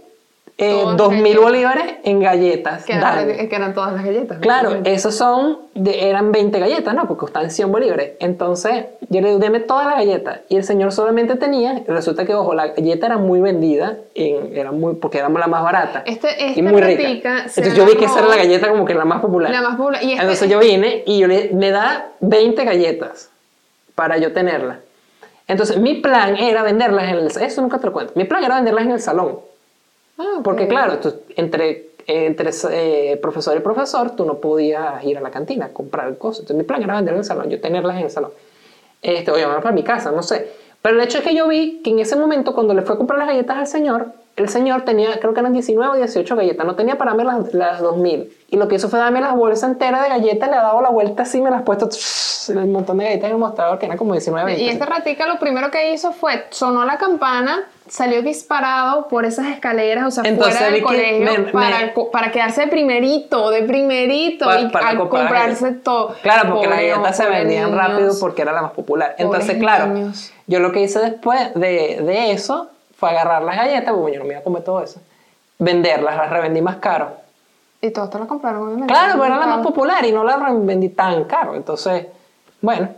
eh, Todas 2.000 galletas. bolívares en galletas. Que, eran- dale". que eran todas las galletas. Claro, obviamente. esos son, de- eran 20 galletas, ¿no? Porque costaban 100 bolívares. Entonces, yo le digo, deme todas las galletas. Y el señor solamente tenía, resulta que, ojo, la galleta era muy vendida, en, era muy, porque era la más barata. Este- esta y muy rica. Entonces yo vi que esa era la galleta como que la más popular. La más popular. Y este- Entonces yo vine y yo le, me da 20 galletas para yo tenerlas. Entonces mi plan era venderlas en el... Eso nunca te lo cuento. Mi plan era venderlas en el salón. Ah. Porque claro, tú- entre, entre eh, profesor y profesor, tú no podías ir a la cantina a comprar cosas. Entonces mi plan era venderlas en el salón, yo tenerlas en el salón. Este, o llevarlas para mi casa, no sé. Pero el hecho es que yo vi que en ese momento, cuando le fue a comprar las galletas al señor, el señor tenía, creo que eran 19 o 18 galletas, no tenía para mí las, las 2000. Y lo que hizo fue darme las bolsas enteras de galletas, le ha dado la vuelta así, me las ha puesto el montón de galletas en el mostrador, que eran como 19 20. Y este ratica lo primero que hizo fue, sonó la campana, salió disparado por esas escaleras, o sea, Entonces, fuera del que colegio, me- para, me- para quedarse de primerito, de primerito, Pa- y para al comprar comprarse todo. Claro, porque las galletas se vendían niños. rápido porque era la más popular. Entonces, claro, niños. yo lo que hice después de, de eso fue agarrar las galletas, porque yo no me iba a comer todo eso, venderlas, las revendí más caro. Y todos te lo compraron, obviamente. Claro, pero era la más popular y no la revendí tan caro. Entonces, bueno.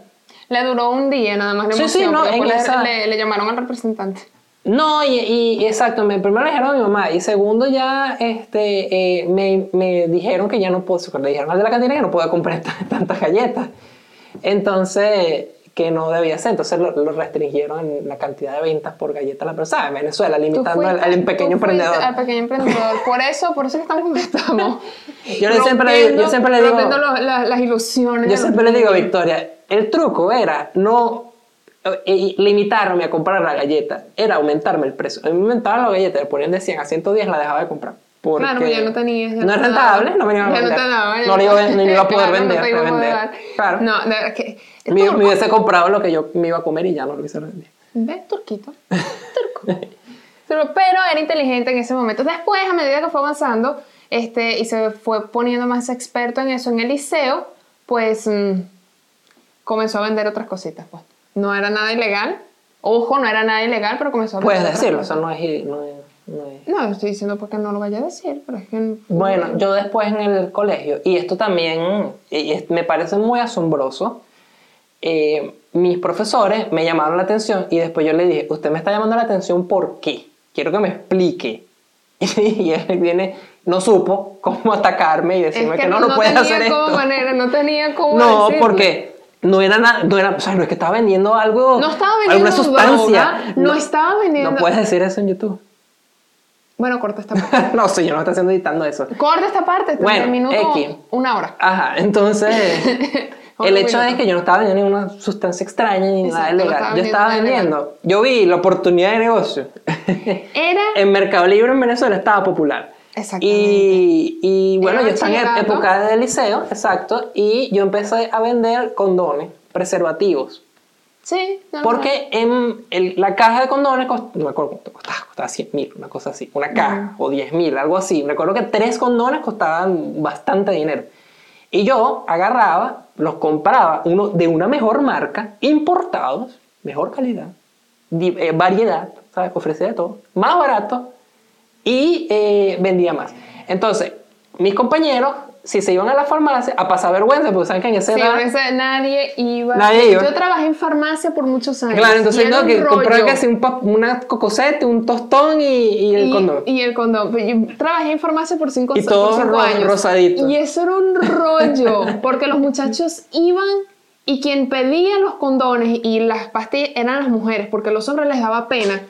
Le duró un día nada más la Sí, sí, emoción, no, en esa- le, le llamaron al representante. No, y, y- exacto, me, primero le dijeron a mi mamá y segundo ya este, eh, me, me dijeron que ya no puedo, le dijeron al de la cantina que no podía comprar tantas galletas. Entonces, que no debía ser, entonces lo, lo restringieron en la cantidad de ventas por galleta a la persona. En Venezuela, limitando al, fuiste- al tú pequeño emprendedor. Al pequeño emprendedor. Por eso, por eso que estamos como estamos. Yo le- siempre yo siempre le digo- los- la- las ilusiones. Yo siempre le digo. Victoria, el truco era no eh, limitarme a comprar la galleta, era aumentarme el precio. A mí me aumentaban las galletas, le ponían de 100 a 110, la dejaba de comprar. Porque Claro, pues ya no tenías. ya no es rentable, no me iban a Ya vender. no te daba. ya No iba, iba a poder no vender, te iba a poder revender. dar. Claro. No, de verdad que. me, hubiese comprado lo que yo me iba a comer y ya no lo hubiese vendido. ¿Ves? Turquito. Turco. Pero, era inteligente en ese momento. Después, a medida que fue avanzando este, y se fue poniendo más experto en eso en el liceo, pues mm, comenzó a vender otras cositas. Pues. No era nada ilegal. Ojo, no era nada ilegal, pero comenzó a vender Puedes decirlo, eso no es, no es- no es- No, estoy diciendo porque no lo vaya a decir, pero es que... Bueno, yo después en el colegio, y esto también y es- me parece muy asombroso, eh, mis profesores me llamaron la atención y después yo le dije, usted me está llamando la atención ¿por qué? Quiero que me explique. Y él viene, no supo cómo atacarme y Es decirme que que, no, no, no, tenía hacer esto. manera, no tenía cómo No, decirle. porque no era nada, no era, o sea, no es que estaba vendiendo algo, No estaba vendiendo alguna sustancia. droga, no estaba vendiendo- No puedes decir eso en YouTube. Bueno, corta esta parte. no, yo no estoy haciendo editando eso. corta esta parte, Bueno, minuto, X. una hora. Ajá, entonces el hecho es que yo no estaba vendiendo ninguna sustancia extraña ni nada Exacto, no ilegal. estaba yo estaba vendiendo nada vendiendo, yo vi la oportunidad de negocio. Era... en Mercado Libre en Venezuela estaba popular. Exactamente. Y, y bueno, Era yo estaba en época de liceo, exacto, y yo empecé a vender condones, preservativos. Sí, normal. Porque en el- la caja de condones, cost- no me acuerdo cuánto costaba, costaba 100 mil, una cosa así, una caja, o 10 mil, algo así. Me acuerdo que tres condones costaban bastante dinero. Y yo agarraba, los compraba, uno de una mejor marca, importados, mejor calidad, eh, variedad, ¿sabes? Ofrecía de todo, más barato y eh, vendía más. Entonces, mis compañeros, si se iban a la farmacia a pasar vergüenza, porque saben que en esa Sí, edad... en ese- nadie iba. Nadie iba. Yo trabajé en farmacia por muchos años. Claro, entonces no, que comprar casi un una cocosete, un tostón y, y el y, condón. Y el condón. Pues Yo trabajé en farmacia por cinco, Y todo por cinco ro- años. rosadito. Y eso era un rollo, porque los muchachos iban y quien pedía los condones y las pastillas eran las mujeres, porque los hombres les daba pena.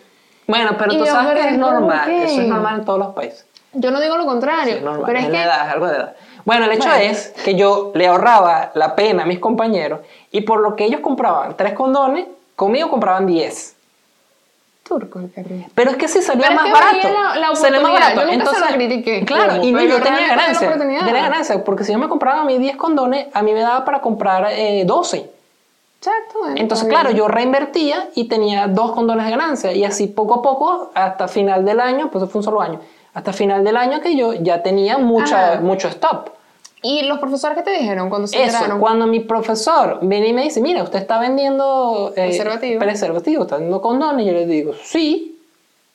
Bueno, pero Y tú sabes que es ¿cómo normal, eso es normal en todos los países. Yo no digo lo contrario, Sí, es normal, pero es es que de edad, es algo de edad. Bueno, el hecho Bueno. es que yo le ahorraba la pena a mis compañeros y por lo que ellos compraban tres condones, conmigo compraban 10. turco el carril. Pero es que sí salía Pero es más que barato. la- la salía más barato. Yo nunca se Entonces, lo critiqué. Claro, y yo yo tenía ganancia. Tenía ganancia, porque si yo me compraba a mí 10 condones, a mí me daba para comprar eh, 12. Exacto. Entonces, claro, yo reinvertía y tenía dos condones de ganancia. Y así poco a poco, hasta final del año, pues eso fue un solo año, hasta final del año que yo ya tenía mucha, Ajá. mucho stop. ¿Y los profesores qué te dijeron cuando se Eso, enteraron? cuando mi profesor viene y me dice, mira, usted está vendiendo eh, Preservativo. preservativo, está vendiendo condones, y yo le digo, sí.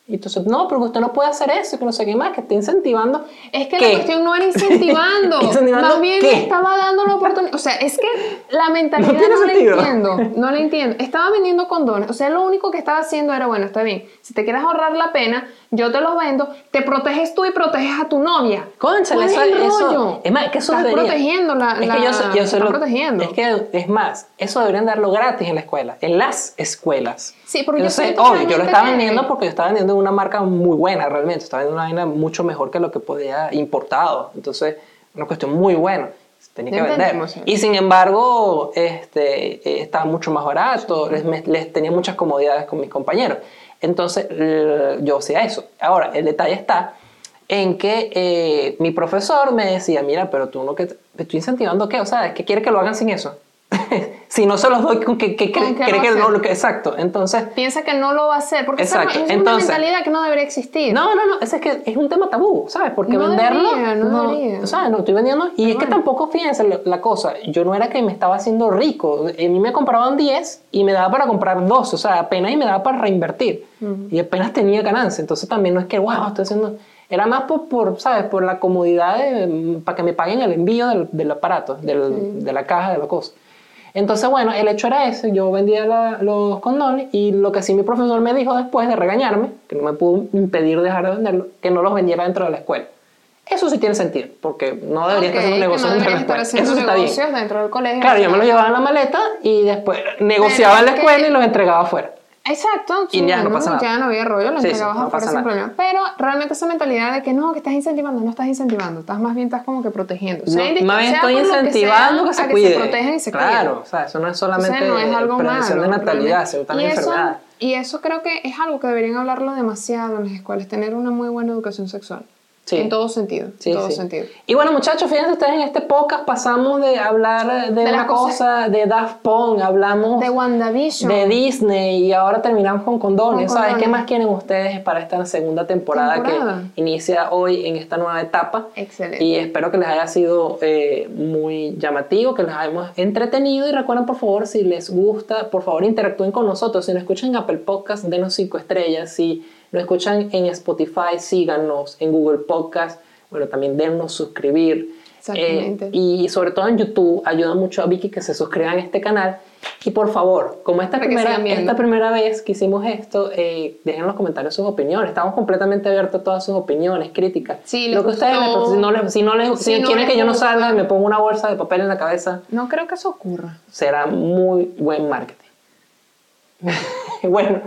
Y entonces, no, pero usted no puede hacer eso, que no sé qué más, que está incentivando. Es que ¿Qué? la cuestión no era incentivando. ¿Incentivando Más bien qué? estaba dando la oportunidad. O sea, es que la mentalidad No no, la entiendo. No la entiendo. Estaba vendiendo condones. O sea, lo único que estaba haciendo era, bueno, está bien. Si te quieres ahorrar la pena, yo te los vendo. Te proteges tú y proteges a tu novia. ¿Cuál es eso, rollo? es más, que eso Estás debería- protegiendo la- es la- que yo, sé- yo sé estás lo- protegiendo. Es que, es más, eso deberían darlo gratis en la escuela, en las escuelas. Sí, porque yo Entonces, siento obvio, yo lo estaba vendiendo porque yo estaba vendiendo una marca muy buena realmente, estaba vendiendo una vaina mucho mejor que lo que podía importado. Entonces, una cuestión muy buena. Tenía que vender. sí. Y sin embargo, este, eh, estaba mucho más barato, les, me- les tenía muchas comodidades con mis compañeros. Entonces, yo hacía eso. Ahora, el detalle está en que eh, mi profesor me decía, mira, pero tú no que te estoy incentivando qué, o sea, es que quiere que lo hagan sin eso. si no se los doy, ¿con que, que, ¿Con qué cree lo que hace? no? lo que- Exacto. Entonces, Piensa que no lo va a hacer, porque esa es una mentalidad que no debería existir. no, no, no, ese es que es un tema tabú, ¿sabes? Porque No venderlo. debería, no debería. ¿sabes? No estoy vendiendo. Y es que tampoco, fíjense la, la cosa, yo no era que me estaba haciendo rico. A mí me compraban 10 y me daba para comprar 2, o sea, apenas y me daba para reinvertir. Y apenas tenía ganancia. Entonces también no es que, wow, estoy haciendo. Era más por, por, ¿sabes? Por la comodidad de, mm, para que me paguen el envío del, del aparato, del- de la caja, de la cosa. Entonces, bueno, el hecho era ese. Yo vendía la- los condones y lo que sí mi profesor me dijo después de regañarme, que no me pudo impedir dejar de venderlo, que no los vendiera dentro de la escuela. Eso sí tiene sentido, porque no debería Ok, estar haciendo negocios no dentro de la escuela. Eso está bien. negocios dentro del colegio. Claro, yo me lo llevaba en la maleta y después negociaba en la que- escuela y los entregaba afuera. Exacto. Y ya no pasa nada. Ya no había rollo, lo Sí, entregabas no afuera sin problema. Pero realmente esa mentalidad de que no, que estás incentivando, no estás incentivando. Estás más bien, estás como que protegiendo. No, Sea indi- más bien sea estoy lo que incentivando sea, que se cuide. se protejan y se claro, cuiden. o sea, eso no es O solamente sea, no es algo prevención malo. de natalidad, sino también y eso, enfermedades. y eso creo que es algo que deberían hablarlo demasiado en las escuelas, tener una muy buena educación sexual. Sí. En todo sentido. Sí, en todo sí. sentido. Y bueno, muchachos, fíjense ustedes, en este podcast pasamos de hablar de, De una cosa, cosas- de Daft Punk, hablamos De WandaVision. de Disney y ahora terminamos con condones. Con ¿Sabes qué más quieren ustedes para esta segunda temporada, Temporada. que inicia hoy en esta nueva etapa? Excelente. Y espero que les haya sido eh, muy llamativo, que les hayamos entretenido. Y recuerden, por favor, si les gusta, por favor, interactúen con nosotros. Si nos escuchan en Apple Podcast, denos 5 estrellas. Si nos escuchan en Spotify, síganos. En Google Podcast, bueno, también dennos suscribir. Exactamente. Eh, y sobre todo en YouTube, ayuda mucho a Vicky que se suscriban a este canal. Y por favor, como esta, Para primera, esta primera vez que hicimos esto, eh, dejen en los comentarios sus opiniones. Estamos completamente abiertos a todas sus opiniones, críticas. Sí, Lo que ustedes, les- si no, les, si no les- si Si no quieren les que yo no salga y me ponga una bolsa de papel en la cabeza, No creo que eso ocurra. será muy buen marketing. bueno,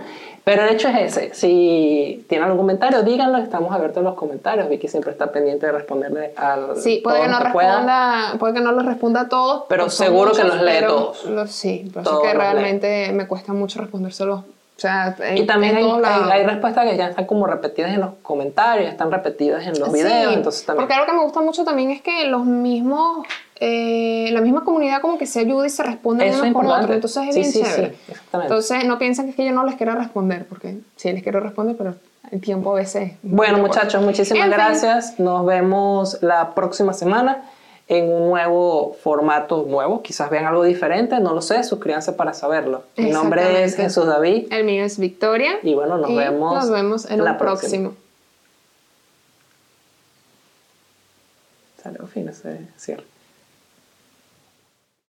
pero el hecho es ese. Si tienen algún comentario, díganlo. Estamos abiertos a los comentarios. Vicky siempre está pendiente de responderle al Sí, puede que no responda, puede que no los responda a todos, Pero pues seguro que los lee todos. los- sí, Todos es que lee. realmente me cuesta mucho respondérselos. O sea, en, Y también hay, respuestas que ya están como repetidas en los comentarios, están repetidas en los Sí, videos, entonces también... Porque algo que me gusta mucho también es que los mismos, eh, la misma comunidad como que se ayuda y se responde Eso es con otros. Entonces es Sí, bien sí, sí, chévere. exactamente. Entonces no piensen que es que yo no les quiero responder, porque sí les quiero responder, pero el tiempo a veces... Bueno, no muchachos, muchísimas En fin. gracias. Nos vemos la próxima semana en un nuevo formato nuevo. Quizás vean algo diferente, no lo sé. Suscríbanse para saberlo. Mi nombre es. Jesús David. El mío es Victoria. Y bueno, nos y vemos Nos vemos en la un próxima. próximo. Salió fin ese cierre.